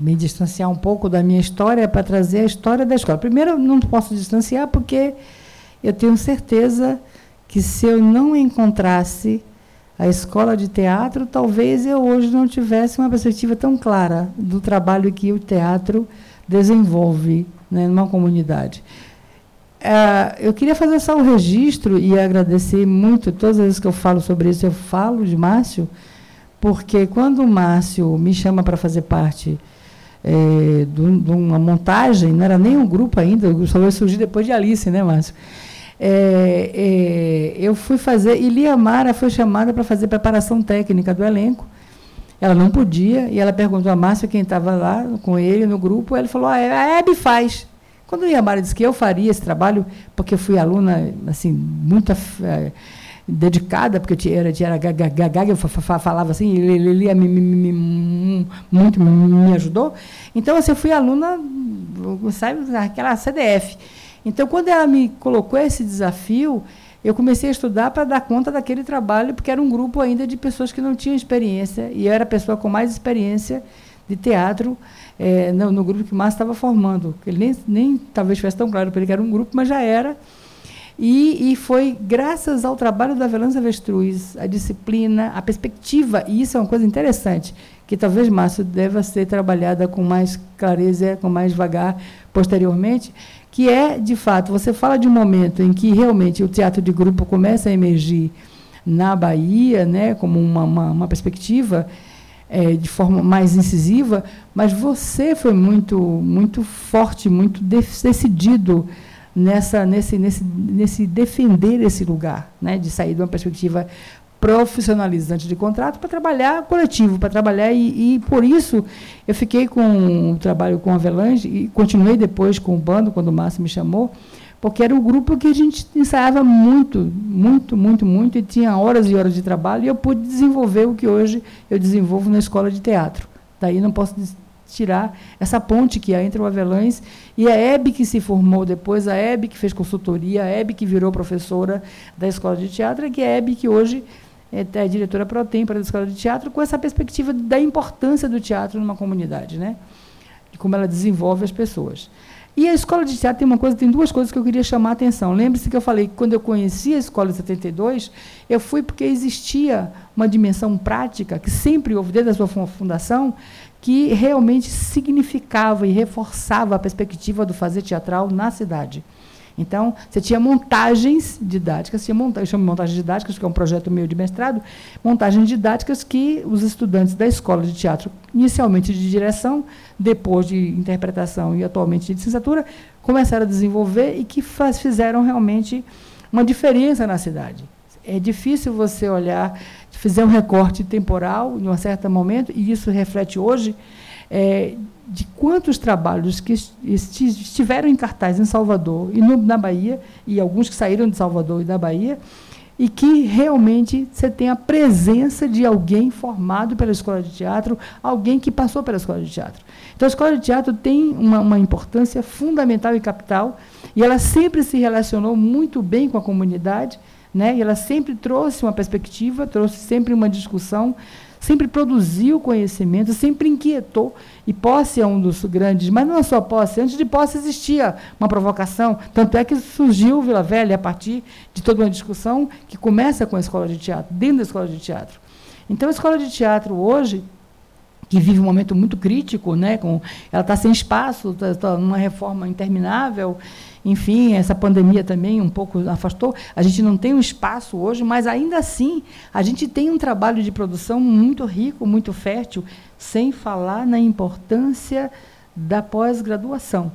me distanciar um pouco da minha história para trazer a história da escola. Primeiro, não posso distanciar porque eu tenho certeza que se eu não encontrasse a escola de teatro, talvez eu hoje não tivesse uma perspectiva tão clara do trabalho que o teatro desenvolve né, numa comunidade. É, eu queria fazer só um registro e agradecer muito, todas as vezes que eu falo sobre isso, eu falo de Márcio, porque quando o Márcio me chama para fazer parte é, de, de, uma montagem, não era nem um grupo ainda, só vai surgir depois de Alice, né, Márcio? É, é, eu fui fazer, e Lia Mara foi chamada para fazer preparação técnica do elenco. Ela não podia, e ela perguntou a Márcio, quem estava lá com ele no grupo, ele falou, ah, a Hebe faz. Quando Lia Mara disse que eu faria esse trabalho, porque fui aluna, assim, muito é, dedicada, porque eu era, era gaga, eu falava assim, ele, me, muito me ajudou. Então, assim, eu fui aluna, sabe, aquela CDF. Então, quando ela me colocou esse desafio, eu comecei a estudar para dar conta daquele trabalho, porque era um grupo ainda de pessoas que não tinham experiência, e eu era a pessoa com mais experiência de teatro é, no, no, grupo que o Márcio estava formando. Ele nem, nem talvez tivesse tão claro para ele que era um grupo, mas já era. E, e foi graças ao trabalho da Velança Avestruz, a disciplina, a perspectiva, e isso é uma coisa interessante, que talvez, Márcio, deva ser trabalhada com mais clareza, com mais vagar posteriormente, que é, de fato, você fala de um momento em que realmente o teatro de grupo começa a emergir na Bahia, né, como uma, uma, uma perspectiva é, de forma mais incisiva, mas você foi muito, muito forte, muito decidido nessa, nesse, nesse, nesse defender esse lugar, né, de sair de uma perspectiva profissionalizante de contrato para trabalhar coletivo, para trabalhar e, e, por isso eu fiquei com o trabalho com a Avelange e continuei depois com o bando quando o Márcio me chamou, porque era um grupo que a gente ensaiava muito, muito, muito, muito e tinha horas e horas de trabalho e eu pude desenvolver o que hoje eu desenvolvo na escola de teatro. Daí não posso tirar essa ponte que há entre o Avelães e a Hebe que se formou depois, a Hebe que fez consultoria, a Hebe que virou professora da escola de teatro, que é a Hebe que hoje é, é diretora pro tempore da escola de teatro, com essa perspectiva da importância do teatro numa comunidade, né? De como ela desenvolve as pessoas. E a escola de teatro tem uma coisa, tem duas coisas que eu queria chamar a atenção. Lembre-se que eu falei que quando eu conheci a escola de 72, eu fui porque existia uma dimensão prática que sempre houve desde a sua fundação, que realmente significava e reforçava a perspectiva do fazer teatral na cidade. Então, você tinha montagens didáticas, tinha monta eu chamo montagens didáticas, que é um projeto meu de mestrado, montagens didáticas que os estudantes da escola de teatro, inicialmente de direção, depois de interpretação e atualmente de licenciatura, começaram a desenvolver e que fizeram realmente uma diferença na cidade. É difícil você olhar, fazer um recorte temporal em um certo momento, e isso reflete hoje é, de quantos trabalhos que estiveram em cartaz em Salvador e no, na Bahia, e alguns que saíram de Salvador e da Bahia, e que realmente você tem a presença de alguém formado pela escola de teatro, alguém que passou pela escola de teatro. Então, a escola de teatro tem uma, uma importância fundamental e capital, e ela sempre se relacionou muito bem com a comunidade, né? e ela sempre trouxe uma perspectiva, trouxe sempre uma discussão sempre produziu conhecimento, sempre inquietou. E posse é um dos grandes, mas não é só posse, antes de posse existia uma provocação. Tanto é que surgiu Vila Velha a partir de toda uma discussão que começa com a escola de teatro, dentro da escola de teatro. Então, a escola de teatro hoje que vive um momento muito crítico, né? Com, ela está sem espaço, está tá numa reforma interminável, enfim, essa pandemia também um pouco afastou. A gente não tem um espaço hoje, mas ainda assim a gente tem um trabalho de produção muito rico, muito fértil, sem falar na importância da pós-graduação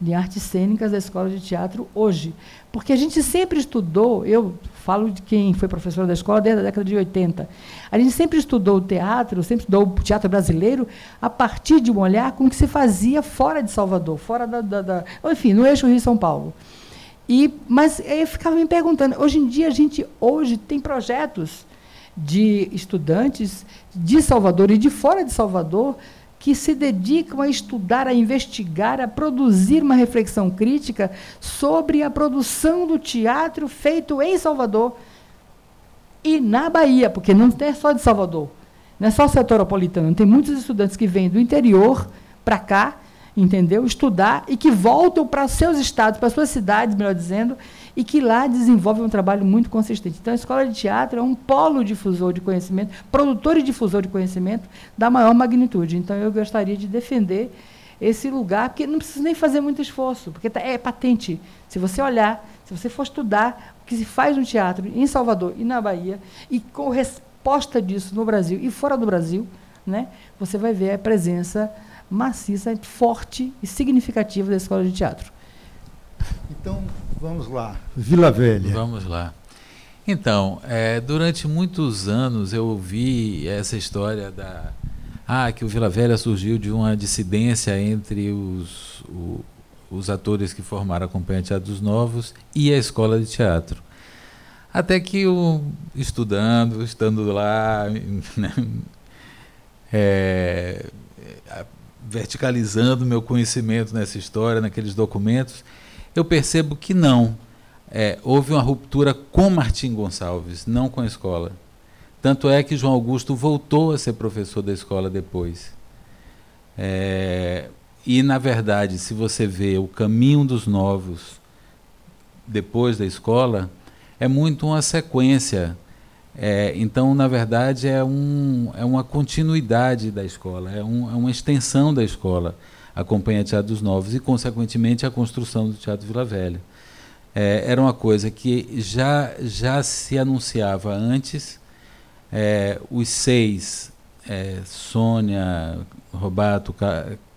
de artes cênicas da escola de teatro hoje. Porque a gente sempre estudou, eu falo de quem foi professor da escola desde a década de 80. A gente sempre estudou o teatro, sempre estudou o teatro brasileiro a partir de um olhar com o que se fazia fora de Salvador, fora da, da, da enfim, no eixo Rio São Paulo. E, mas eu ficava me perguntando, hoje em dia a gente hoje tem projetos de estudantes de Salvador e de fora de Salvador que se dedicam a estudar, a investigar, a produzir uma reflexão crítica sobre a produção do teatro feito em Salvador e na Bahia, porque não é só de Salvador, não é só setoripolitano, tem muitos estudantes que vêm do interior para cá, entendeu? Estudar e que voltam para seus estados, para suas cidades, melhor dizendo, e que lá desenvolve um trabalho muito consistente. Então, a escola de teatro é um polo difusor de conhecimento, produtor e difusor de conhecimento da maior magnitude. Então, eu gostaria de defender esse lugar, porque não precisa nem fazer muito esforço, porque tá, é patente. Se você olhar, se você for estudar o que se faz no teatro em Salvador e na Bahia, e com resposta disso no Brasil e fora do Brasil, né, você vai ver a presença maciça, forte e significativa da escola de teatro. Então, vamos lá. Vila Velha. Vamos lá. Então, é, durante muitos anos eu ouvi essa história da. Ah, que o Vila Velha surgiu de uma dissidência entre os, o, os atores que formaram a Companhia de Teatro dos Novos e a escola de teatro. Até que eu, estudando, estando lá, né, é, verticalizando meu conhecimento nessa história, naqueles documentos, eu percebo que não. É, houve uma ruptura com Martim Gonçalves, não com a escola. Tanto é que João Augusto voltou a ser professor da escola depois. É, e, na verdade, se você vê o caminho dos novos depois da escola, é muito uma sequência. É, então, na verdade, é, um, é uma continuidade da escola, é, um, é uma extensão da escola a Companhia de Teatro dos Novos e, consequentemente, a construção do Teatro Vila Velha. É, era uma coisa que já, já se anunciava antes. É, os seis, é, Sônia, Robato,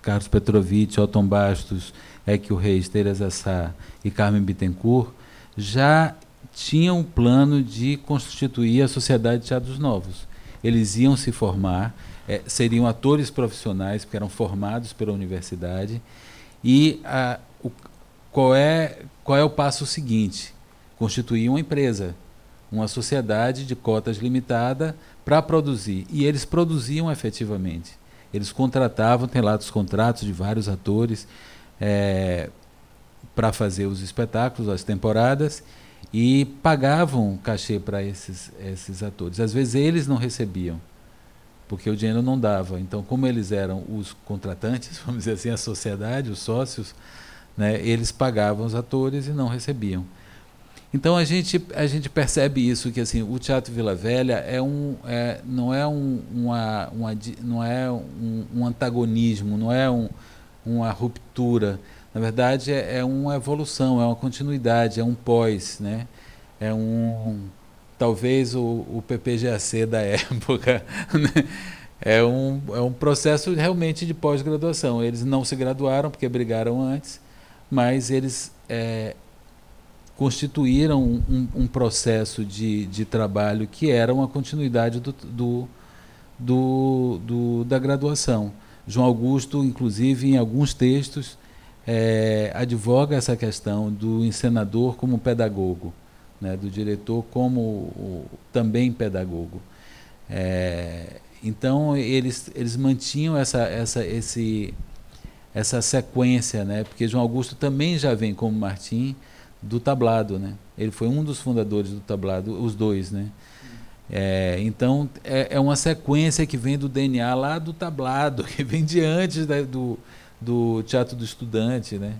Carlos Petrovitch, Otton Bastos, Equio Reis, Teresa Sá e Carmen Bittencourt, já tinham um plano de constituir a Sociedade de Teatros Novos. Eles iam se formar, é, seriam atores profissionais, porque eram formados pela universidade, e a, o, qual, é, qual é o passo seguinte? Constituir uma empresa, uma sociedade de cotas limitada para produzir. E eles produziam efetivamente. Eles contratavam, tem lá os contratos de vários atores é, para fazer os espetáculos, as temporadas, e pagavam cachê para esses, esses atores. Às vezes eles não recebiam, porque o dinheiro não dava. Então, como eles eram os contratantes, vamos dizer assim, a sociedade, os sócios, né, eles pagavam os atores e não recebiam. Então a gente, a gente percebe isso que assim o Teatro Vila Velha é um, é, não é um, uma, uma, não é um, um antagonismo, não é um, uma ruptura. Na verdade é, é, uma evolução, é uma continuidade, é um pós, né? É um talvez o, o PPGAC da época. Né? É um, é um processo realmente de pós-graduação. Eles não se graduaram porque brigaram antes, mas eles é, constituíram um, um, processo de, de trabalho que era uma continuidade do, do, do, do, da graduação. João Augusto, inclusive, em alguns textos, é, advoga essa questão do encenador como pedagogo, né, do diretor como o, também pedagogo. É, então eles, eles mantinham essa, essa, esse, essa sequência, né, porque João Augusto também já vem como Martim, do tablado, né? Ele foi um dos fundadores do tablado, os dois, né? É, então é, é, uma sequência que vem do DNA lá do tablado, que vem de antes da, do, do teatro do estudante, né?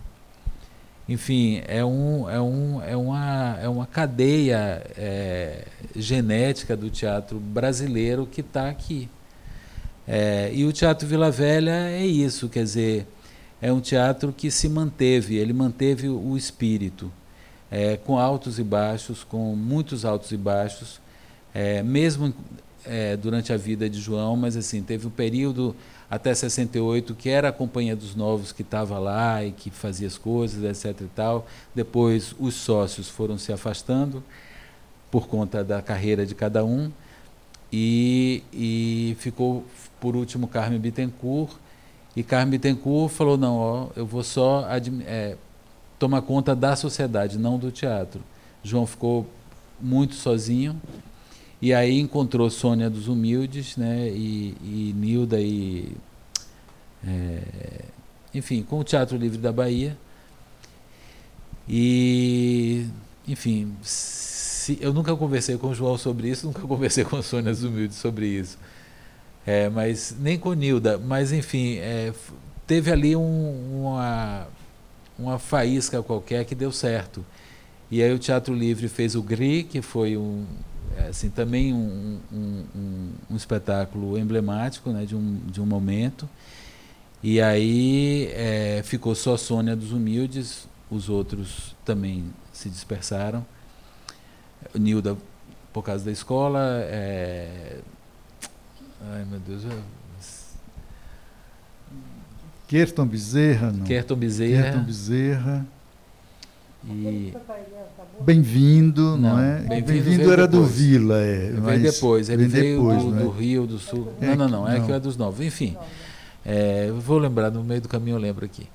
Enfim, é, um, é, um, é, uma, é uma cadeia é, genética do teatro brasileiro que está aqui. É, e o Teatro Vila Velha é isso, quer dizer, é um teatro que se manteve, ele manteve o espírito é, com altos e baixos, com muitos altos e baixos, é, mesmo é, durante a vida de João, mas assim teve um período até 68 que era a companhia dos novos que estava lá e que fazia as coisas, etc. e tal. Depois os sócios foram se afastando por conta da carreira de cada um e, e ficou por último Carmen Bittencourt e Carmen Bittencourt falou não, ó, eu vou só é, toma conta da sociedade, não do teatro. João ficou muito sozinho e aí encontrou Sônia dos Humildes, né, e, e Nilda e é, enfim, com o Teatro Livre da Bahia. E enfim, se, eu nunca conversei com o João sobre isso, nunca conversei com a Sônia dos Humildes sobre isso. É, mas nem com Nilda, mas enfim, é, teve ali um, uma uma faísca qualquer que deu certo. E aí o Teatro Livre fez o GRI, que foi um, assim, também um, um, um, um espetáculo emblemático né, de, um, de um momento. E aí é, ficou só a Sônia dos Humildes, os outros também se dispersaram. Nilda, por causa da escola. É... Ai meu Deus, eu Kerton Bezerra, não? Kerton Bezerra. Kerton Bezerra. E Bem-vindo, não, não, é? Bem-vindo Bem era depois. do Vila, é. Veio depois, ele veio depois, do, é? do, Rio do Sul. É, não, não, não, é não. que é dos novos. Enfim, é, vou lembrar, no meio do caminho eu lembro aqui.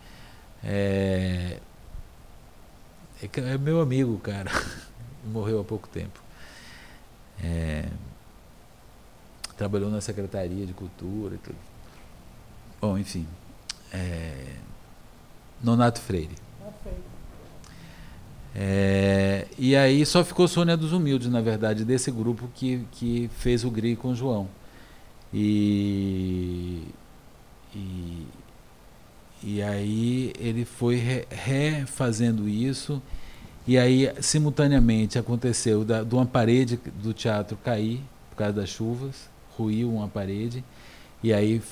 É, é, é meu amigo, cara. Morreu há pouco tempo. É, trabalhou na Secretaria de Cultura e tudo. Bom, enfim, é, Nonato Freire. É, e aí só ficou Sônia dos Humildes, na verdade, desse grupo que, que fez o GRI com o João. E, e, e aí ele foi refazendo isso, e aí simultaneamente aconteceu da, de uma parede do teatro cair por causa das chuvas, ruiu uma parede, e aí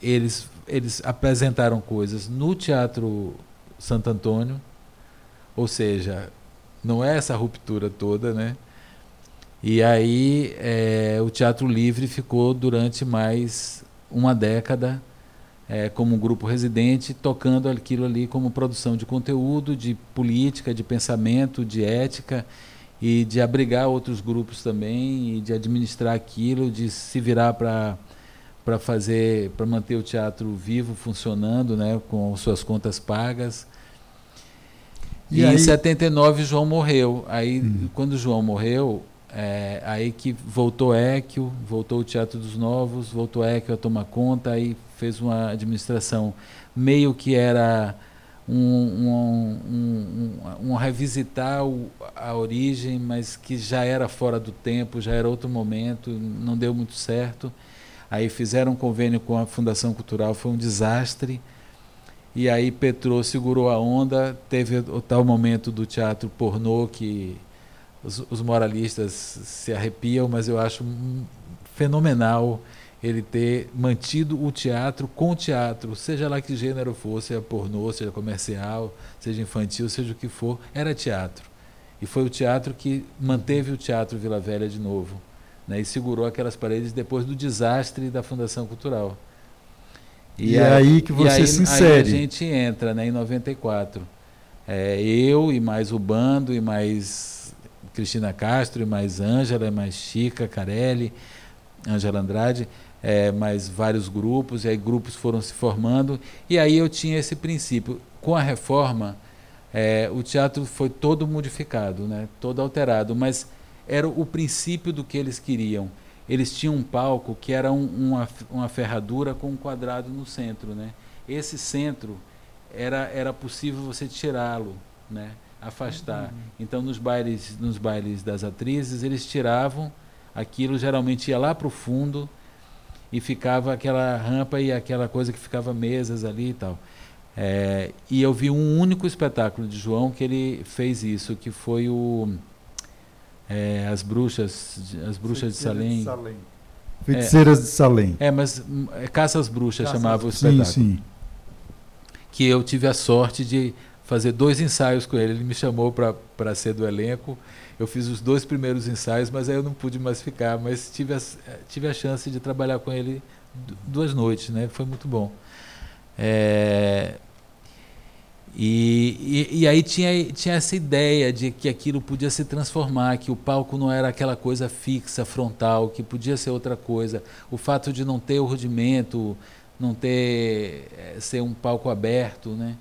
eles, eles apresentaram coisas no Teatro Santo Antônio, ou seja, não é essa ruptura toda, né? E aí é, o Teatro Livre ficou durante mais uma década é, como um grupo residente, tocando aquilo ali como produção de conteúdo, de política, de pensamento, de ética e de abrigar outros grupos também e de administrar aquilo, de se virar para para fazer para manter o teatro vivo funcionando, né, com suas contas pagas. E, e aí... em 79 João morreu. Aí hum. quando João morreu, é, aí que voltou Équio, voltou o Teatro dos Novos, voltou Équio a tomar conta, aí fez uma administração meio que era um, um, um, um, revisitar o, a origem, mas que já era fora do tempo, já era outro momento, não deu muito certo. Aí fizeram um convênio com a Fundação Cultural, foi um desastre. E aí Petrô segurou a onda, teve o tal momento do teatro pornô que os, os moralistas se arrepiam, mas eu acho fenomenal ele ter mantido o teatro com o teatro, seja lá que gênero for, seja pornô, seja comercial, seja infantil, seja o que for, era teatro. E foi o teatro que manteve o Teatro Vila Velha de novo, né, e segurou aquelas paredes depois do desastre da Fundação Cultural. E, e é aí que você aí, se insere. Aí a gente entra né, em 94. É, eu e mais o bando, e mais Cristina Castro, e mais Ângela, e mais Chica Carelli, Ângela Andrade, é, mais vários grupos, e aí grupos foram se formando, e aí eu tinha esse princípio. Com a reforma, é, o teatro foi todo modificado, né, todo alterado, mas era o princípio do que eles queriam. Eles tinham um palco que era um, uma, uma ferradura com um quadrado no centro. Né? Esse centro era, era possível você tirá-lo, né? afastar. Uhum. Então, nos bailes, nos bailes das atrizes, eles tiravam aquilo, geralmente ia lá para o fundo, e ficava aquela rampa e aquela coisa que ficava mesas ali e tal. É, e eu vi um único espetáculo de João que ele fez isso, que foi o é, as bruxas, as bruxas de Salem. de Salem. Feiticeiras é, de Salem. É, mas é, Caça às Bruxas Caça chamava o espetáculo. Sim, sim. Que eu tive a sorte de fazer dois ensaios com ele. Ele me chamou para ser do elenco eu fiz os dois primeiros ensaios, mas aí eu não pude mais ficar, mas tive a, tive a chance de trabalhar com ele duas noites, né? Foi muito bom. É, e, e, e, aí tinha, tinha essa ideia de que aquilo podia se transformar, que o palco não era aquela coisa fixa, frontal, que podia ser outra coisa. O fato de não ter o rudimento, não ter é, ser um palco aberto, né?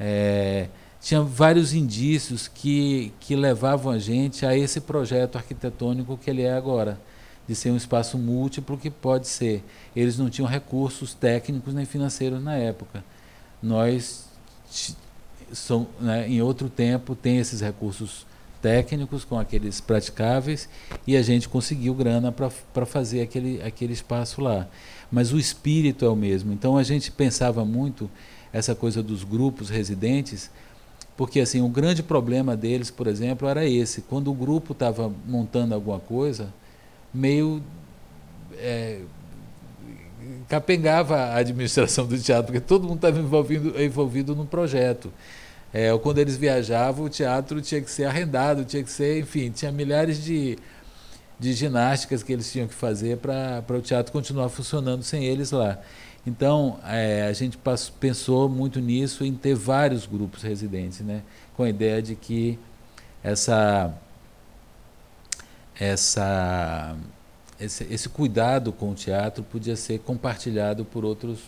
É, tinha vários indícios que, que levavam a gente a esse projeto arquitetônico que ele é agora, de ser um espaço múltiplo que pode ser. Eles não tinham recursos técnicos nem financeiros na época. Nós, são, né, em outro tempo, tem esses recursos técnicos com aqueles praticáveis e a gente conseguiu grana para fazer aquele, aquele espaço lá. Mas o espírito é o mesmo. Então a gente pensava muito essa coisa dos grupos residentes porque assim, o grande problema deles, por exemplo, era esse. Quando o grupo estava montando alguma coisa, meio é, capengava a administração do teatro, porque todo mundo estava envolvido, envolvido no projeto. É, quando eles viajavam, o teatro tinha que ser arrendado, tinha que ser, enfim, tinha milhares de, de ginásticas que eles tinham que fazer para o teatro continuar funcionando sem eles lá. Então, é, a gente passou, pensou muito nisso, em ter vários grupos residentes, né? com a ideia de que essa, essa, esse, esse cuidado com o teatro podia ser compartilhado por outros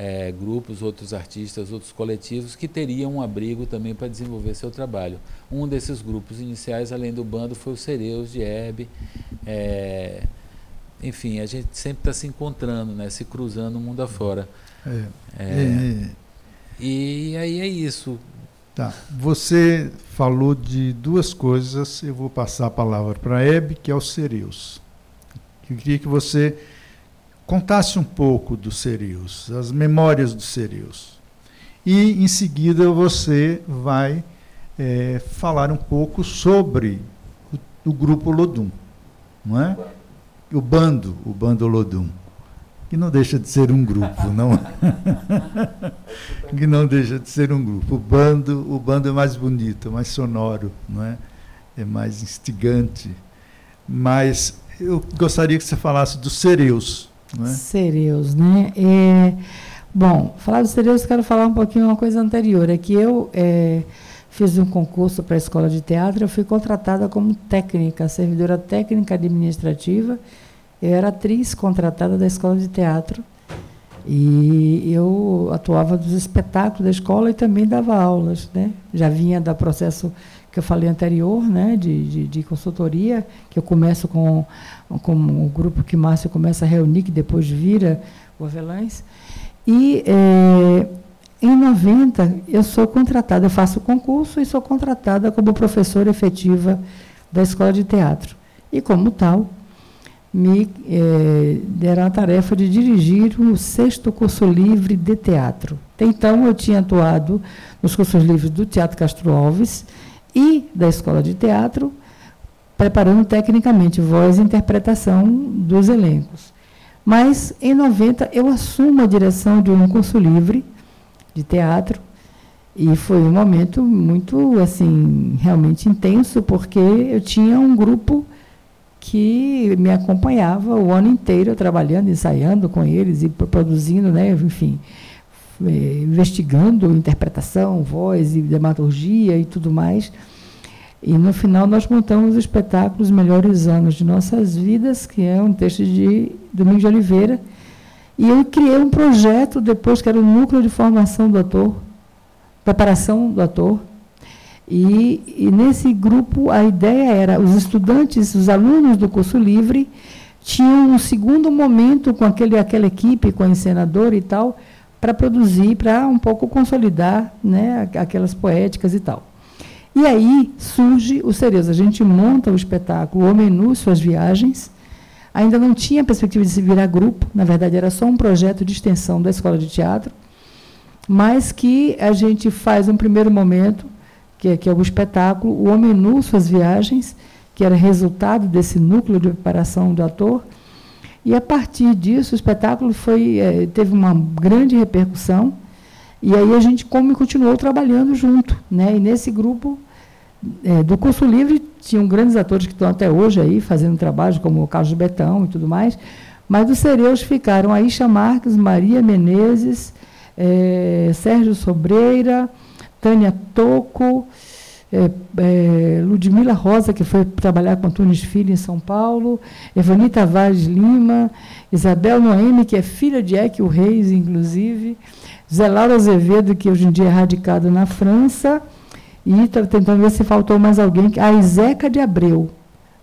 é, grupos, outros artistas, outros coletivos que teriam um abrigo também para desenvolver seu trabalho. Um desses grupos iniciais, além do bando, foi o Cereus de Hebe. É, enfim, a gente sempre está se encontrando, né? se cruzando o mundo afora. É. É, é. E aí é isso. Tá. Você falou de duas coisas, eu vou passar a palavra para a Hebe, que é o Cereus. Eu queria que você contasse um pouco do Cereus, as memórias do Cereus. E, em seguida, você vai é, falar um pouco sobre o, o grupo Lodum, não é? o bando, o bando Olodum, que não deixa de ser um grupo, não que não deixa de ser um grupo. O bando, o bando é mais bonito, mais sonoro, não é? É mais instigante. Mas eu gostaria que você falasse dos Cereus, não é? Cereus, né? É, Bom, falar dos Cereus, quero falar um pouquinho uma coisa anterior. É que eu é, fiz um concurso para a escola de teatro, eu fui contratada como técnica, servidora técnica administrativa. Eu era atriz contratada da escola de teatro. E eu atuava dos espetáculos da escola e também dava aulas. Né? Já vinha do processo que eu falei anterior, né, de, de, de, consultoria, que eu começo com, com o grupo que Márcio começa a reunir, que depois vira o Avelães. E é, em 90 eu sou contratada, eu faço concurso e sou contratada como professora efetiva da escola de teatro. E como tal, me é, deram a tarefa de dirigir o sexto curso livre de teatro. Até então eu tinha atuado nos cursos livres do Teatro Castro Alves e da escola de teatro, preparando tecnicamente voz e interpretação dos elencos. Mas, em 90, eu assumo a direção de um curso livre de teatro, e foi um momento muito, assim, realmente intenso, porque eu tinha um grupo que me acompanhava o ano inteiro, trabalhando, ensaiando com eles e produzindo, né, enfim, eh, investigando interpretação, voz e dramaturgia e tudo mais. E no final nós montamos o espetáculo Os Melhores Anos de Nossas Vidas, que é um texto de Domingos de Oliveira. E eu criei um projeto depois que era o núcleo de formação do ator, preparação do ator. E, e nesse grupo a ideia era os estudantes, os alunos do curso livre tinham um segundo momento com aquele, aquela equipe, com a encenadora e tal, para produzir, para um pouco consolidar né, aquelas poéticas e tal. E aí surge o Cereus. A gente monta o espetáculo O Menu Suas Viagens. Ainda não tinha perspectiva de se virar grupo, na verdade era só um projeto de extensão da escola de teatro, mas que a gente faz um primeiro momento, que é, que é o espetáculo O Menu Suas Viagens, que era resultado desse núcleo de preparação do ator. E a partir disso, o espetáculo foi, é, teve uma grande repercussão. E aí a gente como continuou trabalhando junto. Né? E nesse grupo é, do curso livre tinham grandes atores que estão até hoje aí fazendo trabalho, como o Carlos Betão e tudo mais. Mas dos Cereus ficaram Aisha Marques, Maria Menezes, é, Sérgio Sobreira, Tânia Toco, é, é, Ludmila Rosa, que foi trabalhar com Antunes Filho em São Paulo, Evani Tavares Lima, Isabel Noemi, que é filha de Eque Reis, inclusive, Zé Lauro Azevedo, que hoje em dia é radicado na França, e estou tentando ver se faltou mais alguém, a Iseca de Abreu,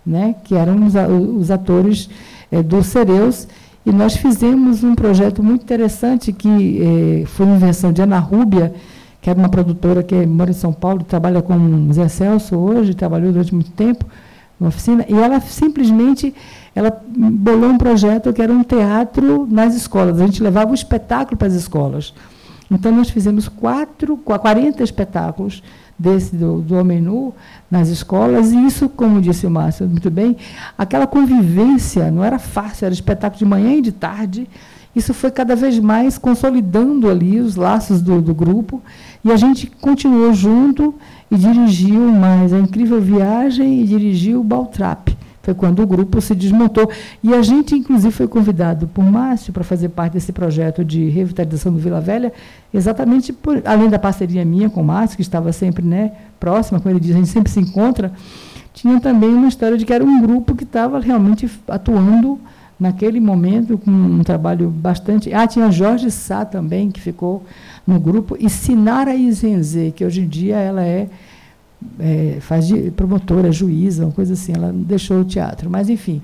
né, que eram os, os atores é, do Cereus, e nós fizemos um projeto muito interessante, que é, foi uma invenção de Ana Rúbia, que era uma produtora que mora em São Paulo, trabalha com Zé Celso hoje, trabalhou durante muito tempo na oficina, e ela simplesmente ela bolou um projeto que era um teatro nas escolas. A gente levava o espetáculo para as escolas. Então, nós fizemos quatro, 40 espetáculos desse do, do Homem Nu nas escolas, e isso, como disse o Márcio muito bem, aquela convivência não era fácil, era espetáculo de manhã e de tarde, isso foi cada vez mais consolidando ali os laços do, do grupo, e a gente continuou junto e dirigiu mais a Incrível Viagem e dirigiu o Baltrap. Foi quando o grupo se desmontou. E a gente, inclusive, foi convidado por Márcio para fazer parte desse projeto de revitalização do Vila Velha, exatamente por, além da parceria minha com o Márcio, que estava sempre né, próxima, como ele diz, a gente sempre se encontra, tinha também uma história de que era um grupo que estava realmente atuando naquele momento com um trabalho bastante. Ah, tinha Jorge Sá também, que ficou no grupo, e Sinara Izenze, que hoje em dia ela é é, faz de promotora, juíza, uma coisa assim. Ela deixou o teatro, mas enfim.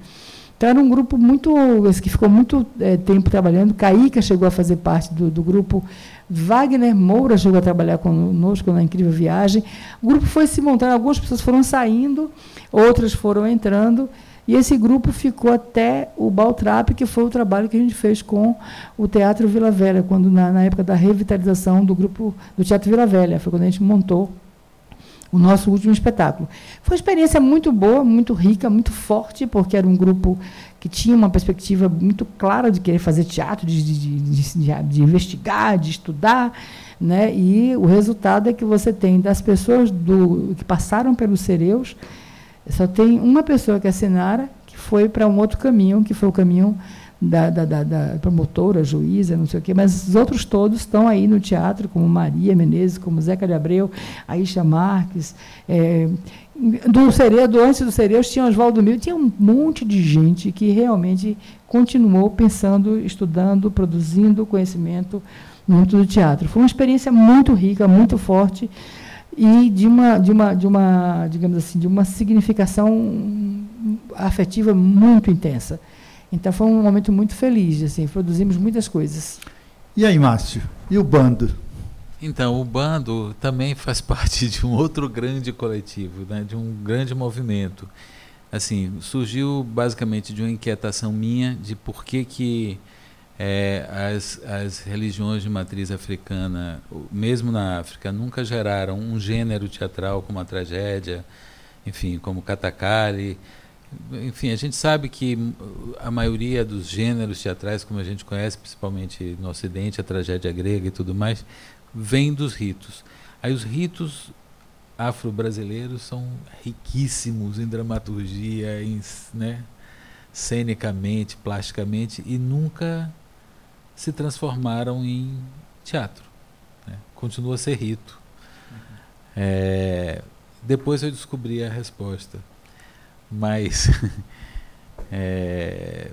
Então era um grupo muito que ficou muito é, tempo trabalhando. Caíca chegou a fazer parte do, do, grupo. Wagner Moura chegou a trabalhar conosco na incrível viagem. O grupo foi se montando, algumas pessoas foram saindo, outras foram entrando. E esse grupo ficou até o Baltrap, que foi o trabalho que a gente fez com o Teatro Vila Velha, quando na, na época da revitalização do grupo do Teatro Vila Velha, foi quando a gente montou o nosso último espetáculo. Foi uma experiência muito boa, muito rica, muito forte, porque era um grupo que tinha uma perspectiva muito clara de querer fazer teatro, de, de, de, de investigar, de estudar. Né? E o resultado é que você tem das pessoas do, que passaram pelos Cereus, só tem uma pessoa que é que foi para um outro caminho, que foi o caminho da, da, da, da, promotora, juíza, não sei o quê, mas os outros todos estão aí no teatro, como Maria Menezes, como Zeca de Abreu, Aisha Marques. É, do Ceredo, antes do Ceredo, tinha Oswaldo Mil, tinha um monte de gente que realmente continuou pensando, estudando, produzindo conhecimento no mundo do teatro. Foi uma experiência muito rica, muito forte e de uma, de uma, de uma, digamos assim, de uma significação afetiva muito intensa. Então foi um momento muito feliz, assim, produzimos muitas coisas. E aí, Márcio? E o bando? Então, o bando também faz parte de um outro grande coletivo, né, de um grande movimento. Assim, surgiu basicamente de uma inquietação minha de por que que é, as, as religiões de matriz africana, mesmo na África, nunca geraram um gênero teatral como a tragédia, enfim, como katakali. Enfim, a gente sabe que a maioria dos gêneros teatrais, como a gente conhece, principalmente no Ocidente, a tragédia grega e tudo mais, vem dos ritos. Aí os ritos afro-brasileiros são riquíssimos em dramaturgia, em, né, cenicamente, plasticamente, e nunca se transformaram em teatro. Né? Continua a ser rito. Uhum. É, depois eu descobri a resposta. Mas. é,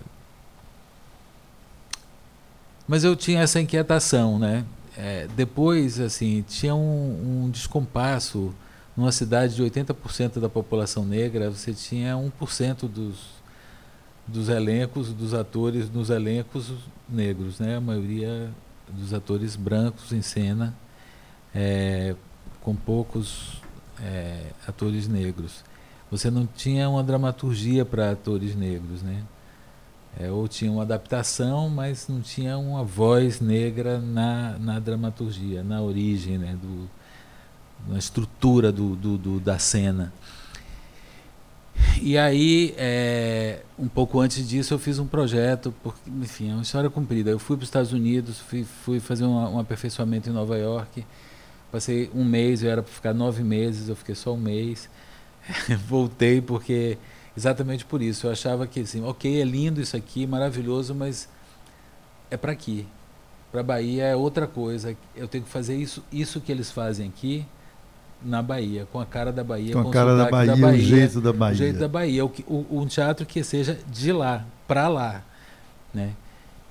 mas eu tinha essa inquietação, né? É, depois, assim, tinha um, um descompasso. Numa cidade de 80% da população negra, você tinha 1% dos, dos elencos, dos atores nos elencos negros, né? A maioria dos atores brancos em cena, é, com poucos é, atores negros. Você não tinha uma dramaturgia para atores negros, né? É, ou tinha uma adaptação, mas não tinha uma voz negra na, na dramaturgia, na origem, né? Do, na estrutura do, do, do da cena. E aí, é, um pouco antes disso, eu fiz um projeto, porque, enfim, é uma história comprida. Eu fui para os Estados Unidos, fui, fui fazer um, um, aperfeiçoamento em Nova York. Passei um mês, eu era para ficar nove meses, eu fiquei só um mês. Voltei porque, exatamente por isso, eu achava que, assim, ok, é lindo isso aqui, maravilhoso, mas é para aqui. Para Bahia é outra coisa. Eu tenho que fazer isso, isso que eles fazem aqui, na Bahia, com a cara da Bahia, com, com a cara da Bahia, da Bahia, o jeito da Bahia. O jeito da Bahia, o, o, um teatro que seja de lá, para lá, né?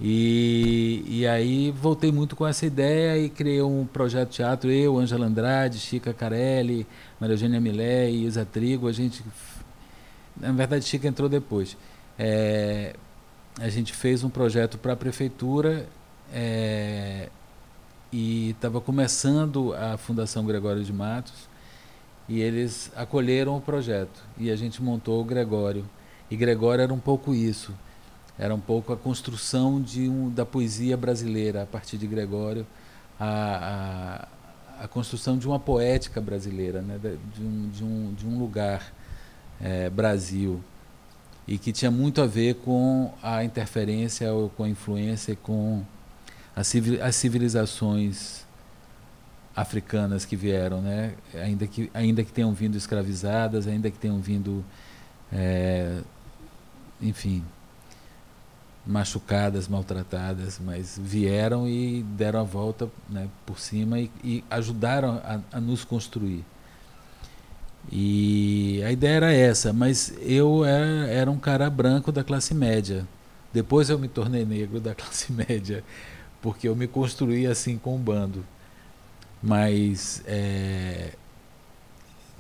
E, e aí voltei muito com essa ideia e criei um projeto de teatro, eu, Angela Andrade, Chica Carelli, Maria Eugênia Milé e Isa Trigo, a gente, na verdade Chica entrou depois, é, a gente fez um projeto para a prefeitura é, e estava começando a Fundação Gregório de Matos e eles acolheram o projeto. E a gente montou o Gregório. E Gregório era um pouco isso era um pouco a construção de um, da poesia brasileira a partir de Gregório a, a, a construção de uma poética brasileira né de, um, de, um, de um lugar é, Brasil e que tinha muito a ver com a interferência ou com a influência com as civilizações africanas que vieram, né? ainda, que, ainda que tenham vindo escravizadas, ainda que tenham vindo, é, enfim, machucadas, maltratadas, mas vieram e deram a volta né, por cima e, e ajudaram a, a, nos construir. E a ideia era essa, mas eu era, era um cara branco da classe média. Depois eu me tornei negro da classe média porque eu me construí assim com o bando. Mas é,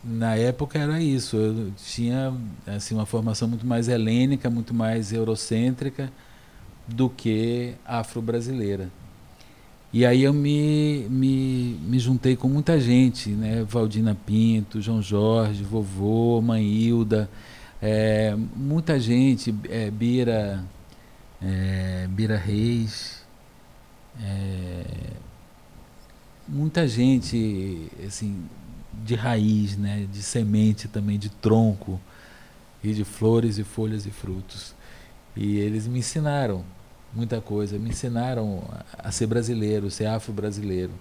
na época era isso, eu tinha assim uma formação muito mais helênica, muito mais eurocêntrica do que afro-brasileira. E aí eu me, me, me juntei com muita gente, né? Valdina Pinto, João Jorge, vovô, mãe Hilda, é, muita gente, é, Bira, é, Bira Reis, é, muita gente assim de raiz, né, de semente também, de tronco e de flores e folhas e frutos. E eles me ensinaram muita coisa, me ensinaram a ser brasileiro, ser afro-brasileiro.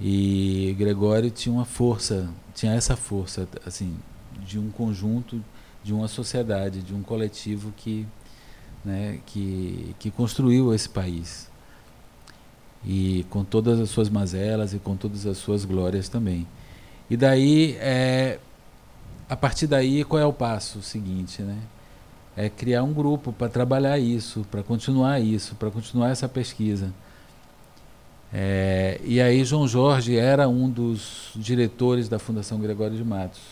E Gregório tinha uma força, tinha essa força, assim, de um conjunto, de uma sociedade, de um coletivo que né, que, que construiu esse país. E com todas as suas mazelas e com todas as suas glórias também. E daí, é, a partir daí, qual é o passo seguinte? Né? É criar um grupo para trabalhar isso, para continuar isso, para continuar essa pesquisa. É, e aí João Jorge era um dos diretores da Fundação Gregório de Matos.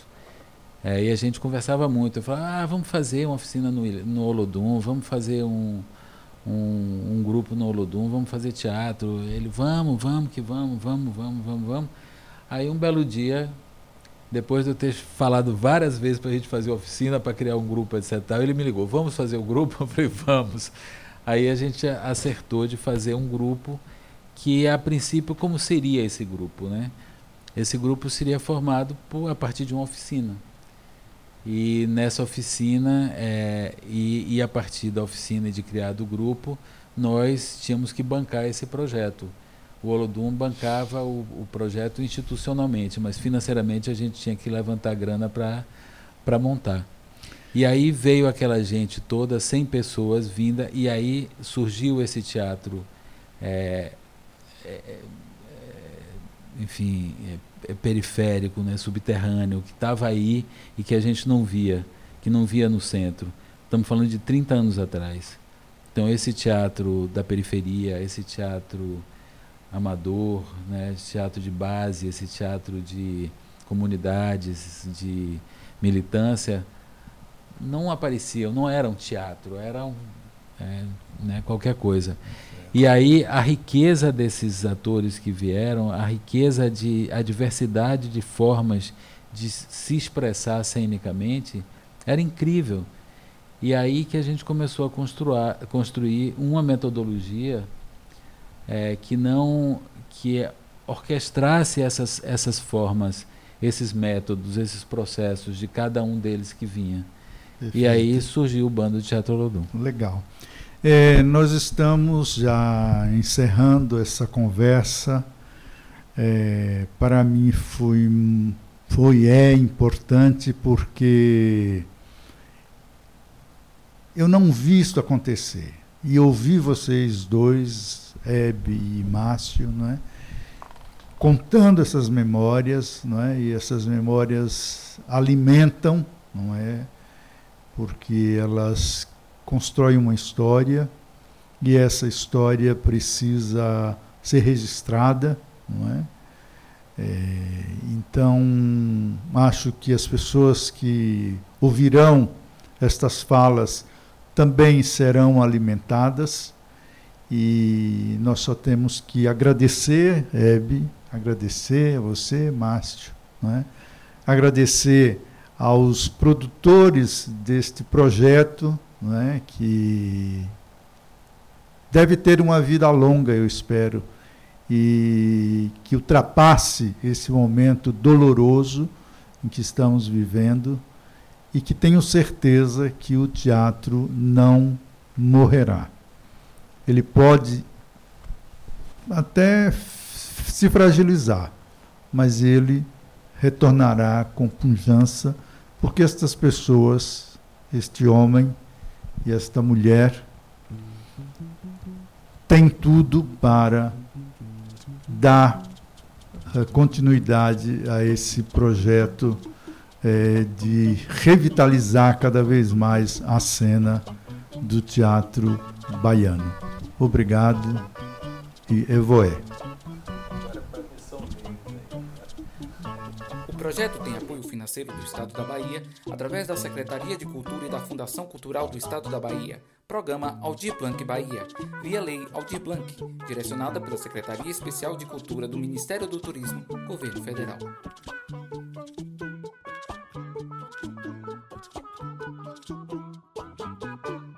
É, e a gente conversava muito. Eu falava, ah, vamos fazer uma oficina no, no Olodum, vamos fazer um, um, um, grupo no Olodum, vamos fazer teatro. Ele, vamos, vamos, que vamos, vamos, vamos, vamos, vamos. Aí um belo dia, depois de eu ter falado várias vezes para a gente fazer oficina, para criar um grupo, etc. Ele me ligou, vamos fazer o grupo? Eu falei, vamos. Aí a gente acertou de fazer um grupo que a princípio como seria esse grupo, né? Esse grupo seria formado por, a partir de uma oficina. E nessa oficina, é, e, e, a partir da oficina e de criado o grupo, nós tínhamos que bancar esse projeto. O Olodum bancava o, o projeto institucionalmente, mas financeiramente a gente tinha que levantar grana para montar. E aí veio aquela gente toda, 100 pessoas vinda, e aí surgiu esse teatro, é, é, é enfim, é, é periférico, né, subterrâneo, que estava aí e que a gente não via, que não via no centro. Estamos falando de 30 anos atrás. Então esse teatro da periferia, esse teatro amador, né, teatro de base, esse teatro de comunidades, de militância, não apareciam, não era um teatro, era um, é, né, qualquer coisa. E aí a riqueza desses atores que vieram, a riqueza de a diversidade de formas de se expressar cenicamente era incrível. E aí que a gente começou a construir uma metodologia é, que não que orquestrasse essas, essas formas, esses métodos, esses processos de cada um deles que vinha. Perfeito. E aí surgiu o bando de Teatro Lodum. Legal. É, nós estamos já encerrando essa conversa. É, para mim foi, foi é importante porque eu não vi isso acontecer. E ouvi vocês dois, Hebe e Márcio, não é? contando essas memórias, não é? e essas memórias alimentam, não é? porque elas constrói uma história e essa história precisa ser registrada, não é? é? então, acho que as pessoas que ouvirão estas falas também serão alimentadas e nós só temos que agradecer, Hebe, agradecer a você, Márcio, não é? agradecer aos produtores deste projeto, é? que deve ter uma vida longa, eu espero, e que ultrapasse esse momento doloroso em que estamos vivendo e que tenho certeza que o teatro não morrerá. Ele pode até se fragilizar, mas ele retornará com pujança, porque estas pessoas, este homem, e esta mulher tem tudo para dar eh, continuidade a esse projeto é, de revitalizar cada vez mais a cena do teatro baiano. Obrigado e evoé. projeto tem apoio financeiro do Estado da Bahia através da Secretaria de Cultura e da Fundação Cultural do Estado da Bahia. Programa Aldir Blanc Bahia, via Lei Aldir Blanc, direcionada pela Secretaria Especial de Cultura do Ministério do Turismo, Governo Federal.